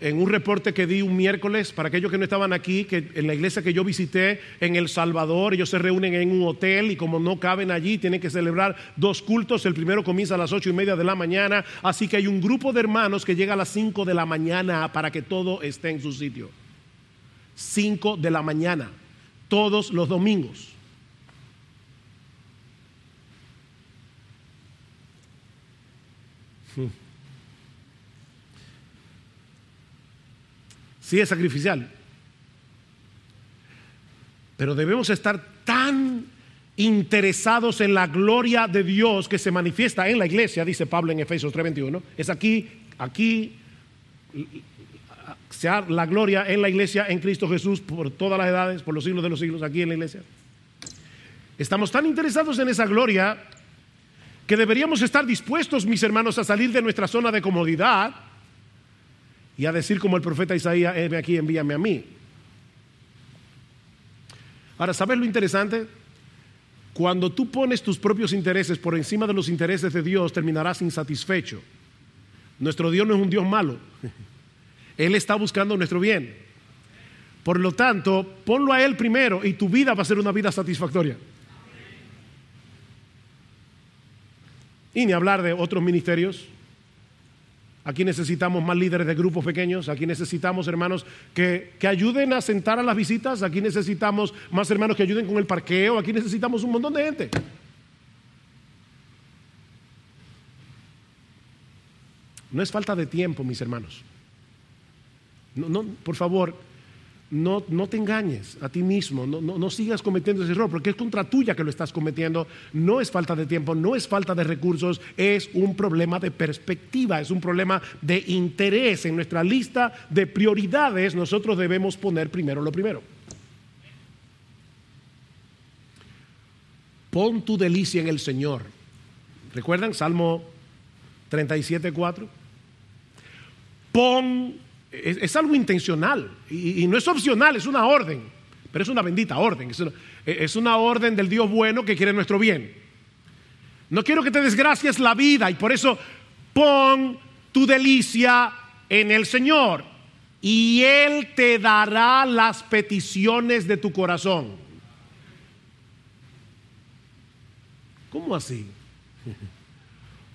en un reporte que di un miércoles para aquellos que no estaban aquí, que en la iglesia que yo visité en El Salvador, ellos se reúnen en un hotel y como no caben allí, tienen que celebrar dos cultos. El primero comienza a las ocho y media de la mañana, así que hay un grupo de hermanos que llega a las cinco de la mañana para que todo esté en su sitio. Cinco de la mañana, todos los domingos. Sí es sacrificial. Pero debemos estar tan interesados en la gloria de Dios que se manifiesta en la iglesia, dice Pablo en Efesios 3:21. Es aquí, aquí, sea la gloria en la iglesia en Cristo Jesús por todas las edades, por los siglos de los siglos, aquí en la iglesia. Estamos tan interesados en esa gloria que deberíamos estar dispuestos, mis hermanos, a salir de nuestra zona de comodidad y a decir como el profeta Isaías, heme aquí, envíame a mí. Ahora, ¿sabes lo interesante? Cuando tú pones tus propios intereses por encima de los intereses de Dios, terminarás insatisfecho. Nuestro Dios no es un Dios malo. Él está buscando nuestro bien. Por lo tanto, ponlo a Él primero y tu vida va a ser una vida satisfactoria. Y ni hablar de otros ministerios. Aquí necesitamos más líderes de grupos pequeños. Aquí necesitamos hermanos que, que, ayuden a sentar a las visitas. Aquí necesitamos más hermanos que ayuden con el parqueo. Aquí necesitamos un montón de gente. No es falta de tiempo, mis hermanos. No, no, por favor, no, no, te engañes a ti mismo, no, no, sigas cometiendo ese error, porque es contra tuya que lo estás cometiendo. No es falta de tiempo, no es falta de recursos, es un problema de perspectiva, es un problema de interés. En nuestra lista de prioridades nosotros debemos poner primero lo primero. Pon tu delicia en el Señor. ¿Recuerdan Salmo 37, 4? Pon es, algo intencional y, no es opcional, es una orden, pero es una bendita orden, es una, es una orden del Dios bueno que quiere nuestro bien. No quiero que te desgracies la vida y por eso pon tu delicia en el Señor y Él te dará las peticiones de tu corazón. ¿Cómo así?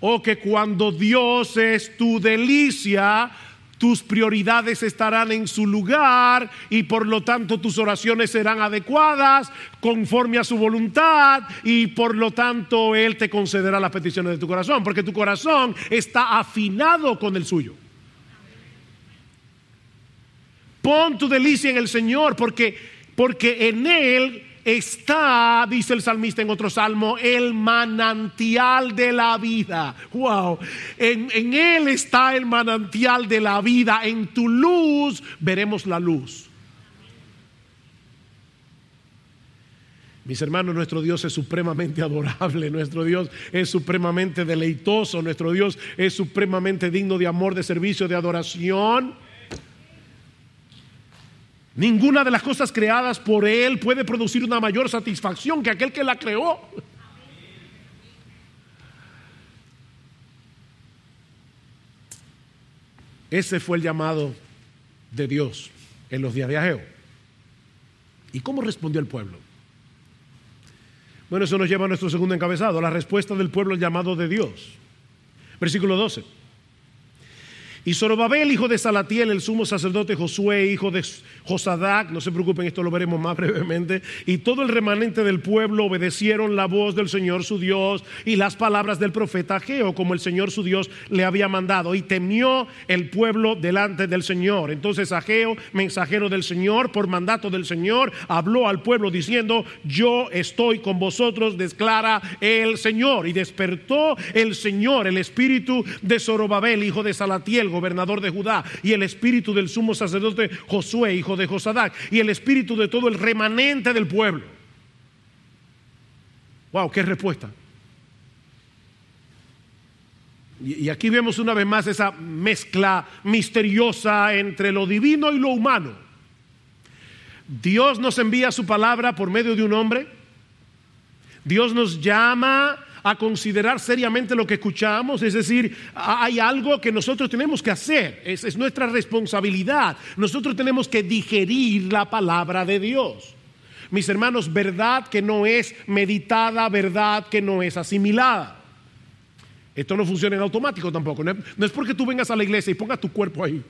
O que cuando Dios es tu delicia, tus prioridades estarán en su lugar y por lo tanto tus oraciones serán adecuadas conforme a su voluntad y por lo tanto Él te concederá las peticiones de tu corazón, porque tu corazón está afinado con el suyo. Pon tu delicia en el Señor, porque, porque en Él está, dice el salmista en otro salmo, el manantial de la vida. Wow, en, en, Él está el manantial de la vida. En tu luz veremos la luz. Mis hermanos, nuestro Dios es supremamente adorable, nuestro Dios es supremamente deleitoso, nuestro Dios es supremamente digno de amor, de servicio, de adoración. Ninguna de las cosas creadas por Él puede producir una mayor satisfacción que aquel que la creó. Ese fue el llamado de Dios en los días de Ageo. ¿Y cómo respondió el pueblo? Bueno, eso nos lleva a nuestro segundo encabezado, la respuesta del pueblo al llamado de Dios. Versículo 12. Y Zorobabel, hijo de Salatiel, el sumo sacerdote Josué, hijo de Josadac, no se preocupen, esto lo veremos más brevemente, y todo el remanente del pueblo obedecieron la voz del Señor su Dios y las palabras del profeta Geo, como el Señor su Dios le había mandado, y temió el pueblo delante del Señor. Entonces Ageo, mensajero del Señor, por mandato del Señor, habló al pueblo diciendo, yo estoy con vosotros, declara el Señor. Y despertó el Señor, el espíritu de Zorobabel, hijo de Salatiel, gobernador de Judá, y el espíritu del sumo sacerdote Josué, hijo de Josadac, y el espíritu de todo el remanente del pueblo. Wow, qué respuesta. Y aquí vemos una vez más esa mezcla misteriosa entre lo divino y lo humano. Dios nos envía su palabra por medio de un hombre. Dios nos llama a considerar seriamente lo que escuchamos, es decir, hay algo que nosotros tenemos que hacer, es, es nuestra responsabilidad, nosotros tenemos que digerir la palabra de Dios. Mis hermanos, verdad que no es meditada, verdad que no es asimilada. Esto no funciona en automático tampoco. No es, porque tú vengas a la iglesia y pongas tu cuerpo ahí.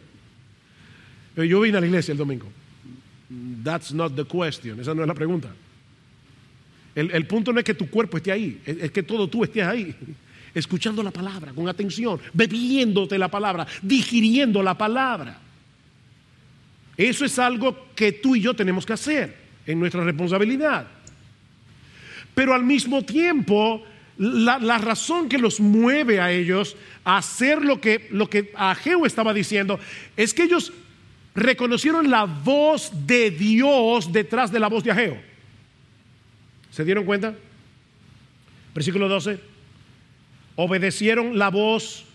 Yo vine a la iglesia el domingo. That's not the question. Esa no es la pregunta. El, punto no es que tu cuerpo esté ahí, es, que todo tú estés ahí, escuchando la palabra con atención, bebiéndote la palabra, digiriendo la palabra. Eso es algo que tú y yo tenemos que hacer en nuestra responsabilidad. Pero al mismo tiempo, la, razón que los mueve a ellos a hacer lo que, lo que estaba diciendo es que ellos reconocieron la voz de Dios detrás de la voz de Ageo. ¿Se dieron cuenta? Versículo 12. Obedecieron la voz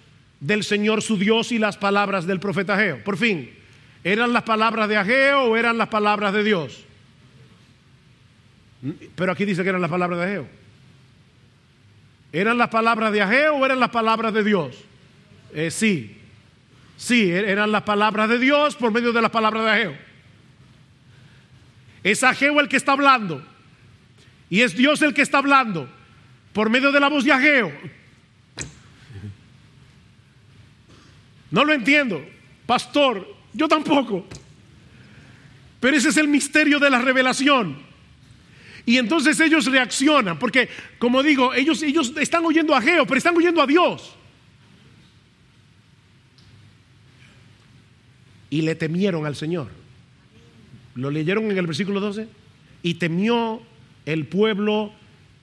del Señor su Dios y las palabras del profeta Ageo. Por fin, ¿eran las palabras de Ageo o eran las palabras de Dios? Pero aquí dice que eran las palabras de Ageo. ¿Eran las palabras de Ageo o eran las palabras de Dios? Eh, sí, sí, er-, eran las palabras de Dios por medio de las palabras de Ageo. Es Ageo el que está hablando. Y es Dios el que está hablando por medio de la voz de Ageo. No lo entiendo, pastor, yo tampoco. Pero ese es el misterio de la revelación. Y entonces ellos reaccionan, porque como digo, ellos, ellos están oyendo a Ageo, pero están oyendo a Dios. Y le temieron al Señor. ¿Lo leyeron en el versículo 12? Y temió el pueblo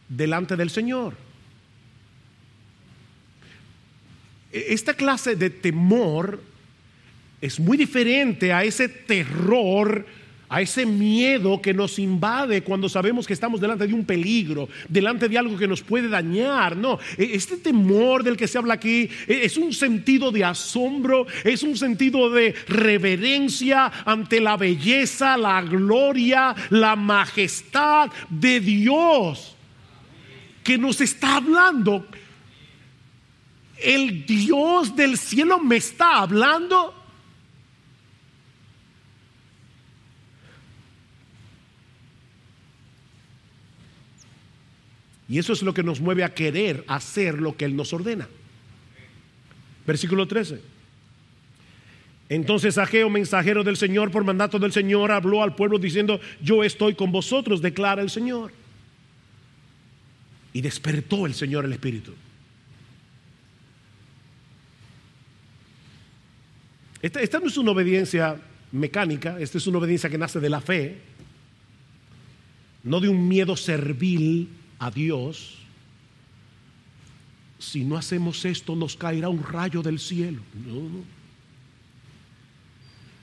delante del Señor. E, esta clase de temor es muy diferente a ese terror, a ese miedo que nos invade cuando sabemos que estamos delante de un peligro, delante de algo que nos puede dañar. No, e, este temor del que se habla aquí e, es un sentido de asombro, es un sentido de reverencia ante la belleza, la gloria, la majestad de Dios que nos está hablando. El Dios del cielo me está hablando. Y eso es lo que nos mueve a querer hacer lo que Él nos ordena. Versículo 13. Entonces Ageo, mensajero del Señor, por mandato del Señor, habló al pueblo diciendo, yo estoy con vosotros, declara el Señor. Y despertó el Señor el Espíritu. Esta, esta no es una obediencia mecánica, esta es una obediencia que nace de la fe, no de un miedo servil a Dios, si no hacemos esto nos caerá un rayo del cielo. No, no.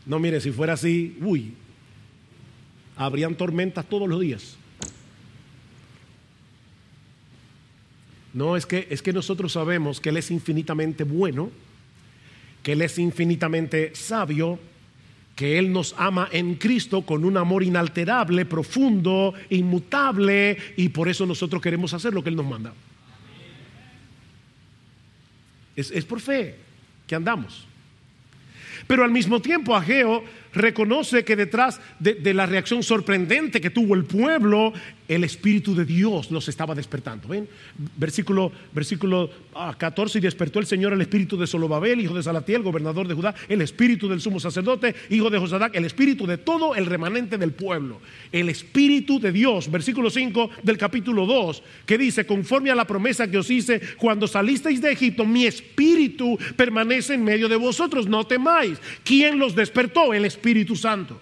No, mire, si fuera así, uy, habrían tormentas todos los días. No, es que, es que nosotros sabemos que Él es infinitamente bueno, que Él es infinitamente sabio, que Él nos ama en Cristo con un amor inalterable, profundo, inmutable, y por eso nosotros queremos hacer lo que Él nos manda. Es, por fe que andamos. Pero al mismo tiempo Ageo reconoce que detrás de, la reacción sorprendente que tuvo el pueblo, el Espíritu de Dios los estaba despertando. ¿Ven? Versículo, versículo 14, ah, y despertó el Señor el Espíritu de Solobabel, hijo de Salatiel, gobernador de Judá, el Espíritu del sumo sacerdote, hijo de Josadac, el Espíritu de todo el remanente del pueblo. El Espíritu de Dios, versículo 5 del capítulo 2, que dice, conforme a la promesa que os hice, cuando salisteis de Egipto, mi Espíritu permanece en medio de vosotros, no temáis. ¿Quién los despertó? El Espíritu Santo.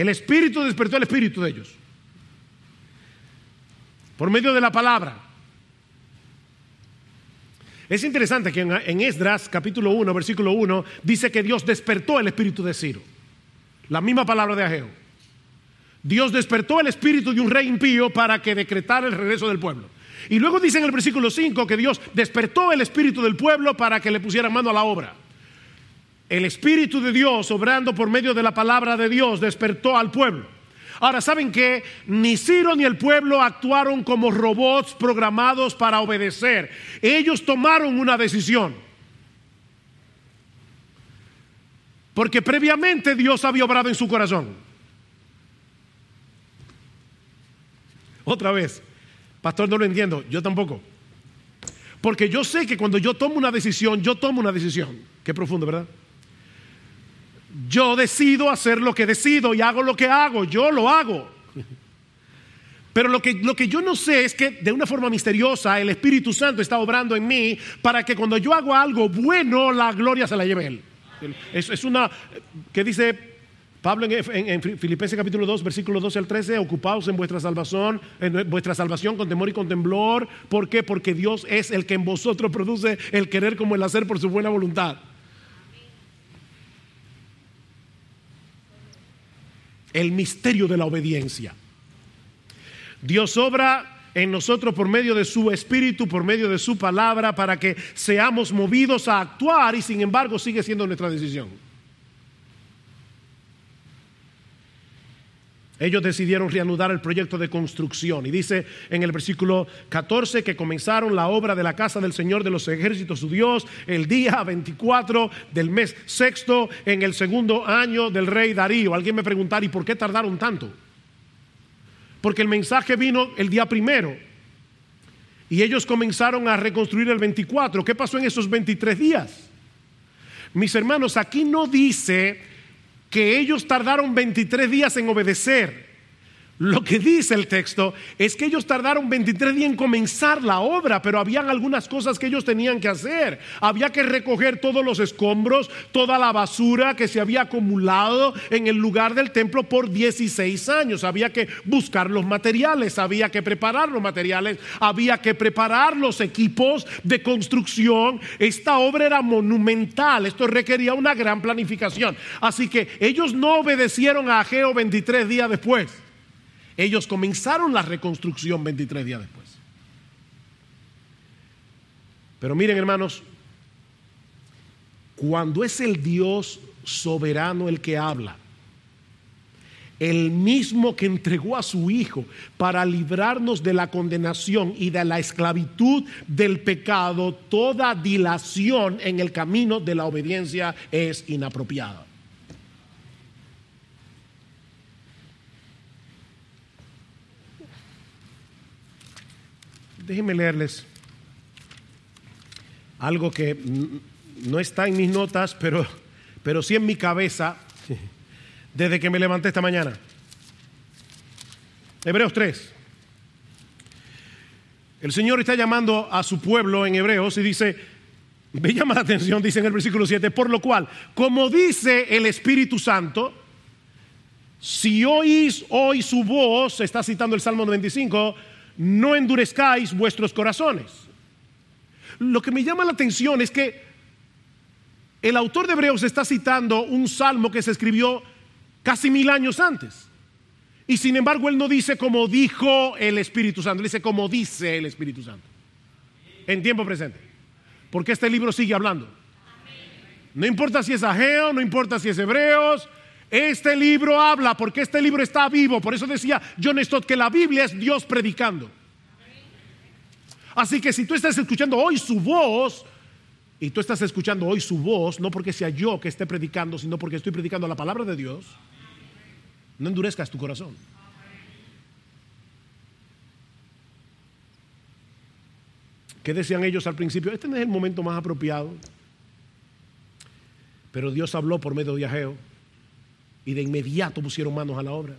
El Espíritu despertó el Espíritu de ellos. Por medio de la palabra. Es interesante que en Esdras capítulo 1, versículo 1, dice que Dios despertó el espíritu de Ciro. La misma palabra de Ageo. Dios despertó el espíritu de un rey impío para que decretara el regreso del pueblo. Y luego dice en el versículo 5 que Dios despertó el espíritu del pueblo para que le pusieran mano a la obra. El espíritu de Dios, obrando por medio de la palabra de Dios, despertó al pueblo. Ahora, ¿saben que Ni Ciro ni el pueblo actuaron como robots programados para obedecer. Ellos tomaron una decisión. Porque previamente Dios había obrado en su corazón. Otra vez, pastor, no lo entiendo, yo tampoco. Porque yo sé que cuando yo tomo una decisión, yo tomo una decisión. Qué profundo, ¿verdad? Yo decido hacer lo que decido y hago lo que hago, yo lo hago. Pero lo que, lo que yo no sé es que de una forma misteriosa el Espíritu Santo está obrando en mí para que cuando yo hago algo bueno, la gloria se la lleve Él. Es, es una, que dice Pablo en, Filipenses capítulo 2, versículo 12 al 13, ocupaos en vuestra salvación, en vuestra salvación con temor y con temblor. ¿Por qué? Porque Dios es el que en vosotros produce el querer como el hacer por su buena voluntad. El misterio de la obediencia. Dios obra en nosotros por medio de su espíritu, por medio de su palabra, para que seamos movidos a actuar y sin embargo sigue siendo nuestra decisión. Ellos decidieron reanudar el proyecto de construcción y dice en el versículo 14 que comenzaron la obra de la casa del Señor de los ejércitos, su Dios, el día 24 del mes sexto en el segundo año del rey Darío. Alguien me preguntará, ¿y por qué tardaron tanto? Porque el mensaje vino el día primero y ellos comenzaron a reconstruir el 24. ¿Qué pasó en esos 23 días? Mis hermanos, aquí no dice que ellos tardaron 23 días en obedecer. Lo que dice el texto es que ellos tardaron 23 días en comenzar la obra, pero habían algunas cosas que ellos tenían que hacer. Había que recoger todos los escombros, toda la basura que se había acumulado en el lugar del templo por 16 años. Había que buscar los materiales, había que preparar los materiales, había que preparar los equipos de construcción. Esta obra era monumental, esto requería una gran planificación. Así que ellos no obedecieron a Ageo 23 días después. Ellos comenzaron la reconstrucción 23 días después. Pero miren hermanos, cuando es el Dios soberano el que habla, el mismo que entregó a su Hijo para librarnos de la condenación y de la esclavitud del pecado, toda dilación en el camino de la obediencia es inapropiada. Déjenme leerles algo que no está en mis notas, pero, pero sí en mi cabeza desde que me levanté esta mañana. Hebreos 3. El Señor está llamando a su pueblo en Hebreos y dice, me llama la atención, dice en el versículo 7, por lo cual, como dice el Espíritu Santo, si oís hoy su voz, está citando el Salmo 95, no endurezcáis vuestros corazones. Lo que me llama la atención es que el autor de Hebreos está citando un salmo que se escribió casi mil años antes. Y sin embargo, él no dice como dijo el Espíritu Santo, dice como dice el Espíritu Santo. En tiempo presente. Porque este libro sigue hablando. No importa si es Ageo, no importa si es Hebreos, este libro habla porque este libro está vivo. Por eso decía John Stott que la Biblia es Dios predicando. Así que si tú estás escuchando hoy su voz, y tú estás escuchando hoy su voz, no porque sea yo que esté predicando, sino porque estoy predicando la palabra de Dios, no endurezcas tu corazón. ¿Qué decían ellos al principio? Este no es el momento más apropiado. Pero Dios habló por medio de Ageo y de inmediato pusieron manos a la obra.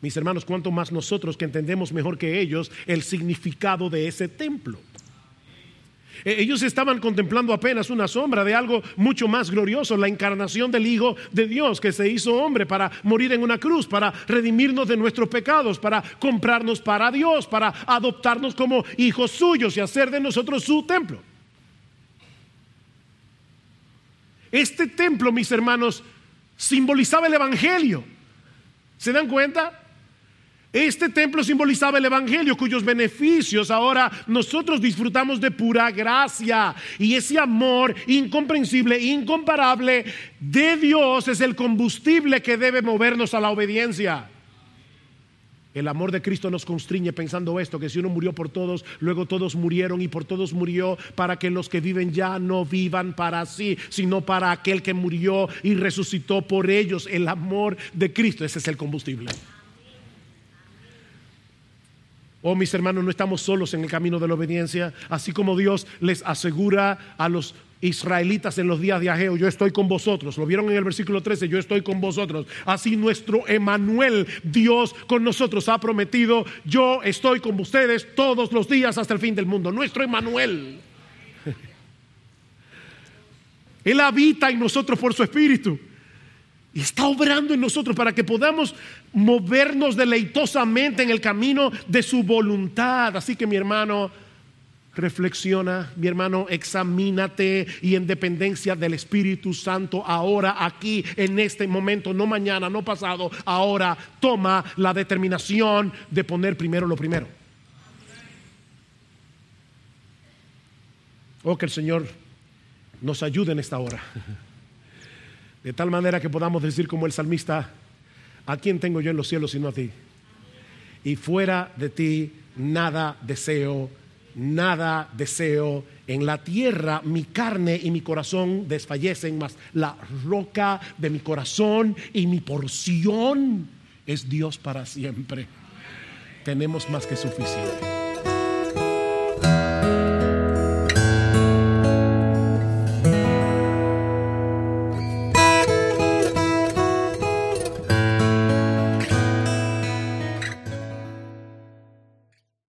Mis hermanos, cuánto más nosotros que entendemos mejor que ellos el significado de ese templo. E, ellos estaban contemplando apenas una sombra de algo mucho más glorioso, la encarnación del Hijo de Dios que se hizo hombre para morir en una cruz, para redimirnos de nuestros pecados, para comprarnos para Dios, para adoptarnos como hijos suyos y hacer de nosotros su templo. Este templo, mis hermanos, simbolizaba el Evangelio. ¿Se dan cuenta? Este templo simbolizaba el Evangelio cuyos beneficios ahora nosotros disfrutamos de pura gracia. Y ese amor incomprensible, incomparable de Dios es el combustible que debe movernos a la obediencia. El amor de Cristo nos constriñe pensando esto, que si uno murió por todos, luego todos murieron y por todos murió para que los que viven ya no vivan para sí, sino para aquel que murió y resucitó por ellos. El amor de Cristo, ese es el combustible. Oh, mis hermanos, no estamos solos en el camino de la obediencia, así como Dios les asegura a los israelitas en los días de Ageo, yo estoy con vosotros. Lo vieron en el versículo 13, yo estoy con vosotros. Así nuestro Emanuel, Dios con nosotros, ha prometido, yo estoy con ustedes todos los días hasta el fin del mundo. Nuestro Emanuel. Él habita en nosotros por su espíritu. Y está obrando en nosotros para que podamos movernos deleitosamente en el camino de su voluntad. Así que mi hermano, reflexiona, mi hermano, examínate y en dependencia del Espíritu Santo, ahora, aquí, en este momento, no mañana, no pasado, ahora, toma la determinación de poner primero lo primero. Oh, que el Señor nos ayude en esta hora. De tal manera que podamos decir como el salmista, ¿a quién tengo yo en los cielos sino a ti? Y fuera de ti nada deseo, nada deseo. En la tierra mi carne y mi corazón desfallecen, mas la roca de mi corazón y mi porción es Dios para siempre. Tenemos más que suficiente.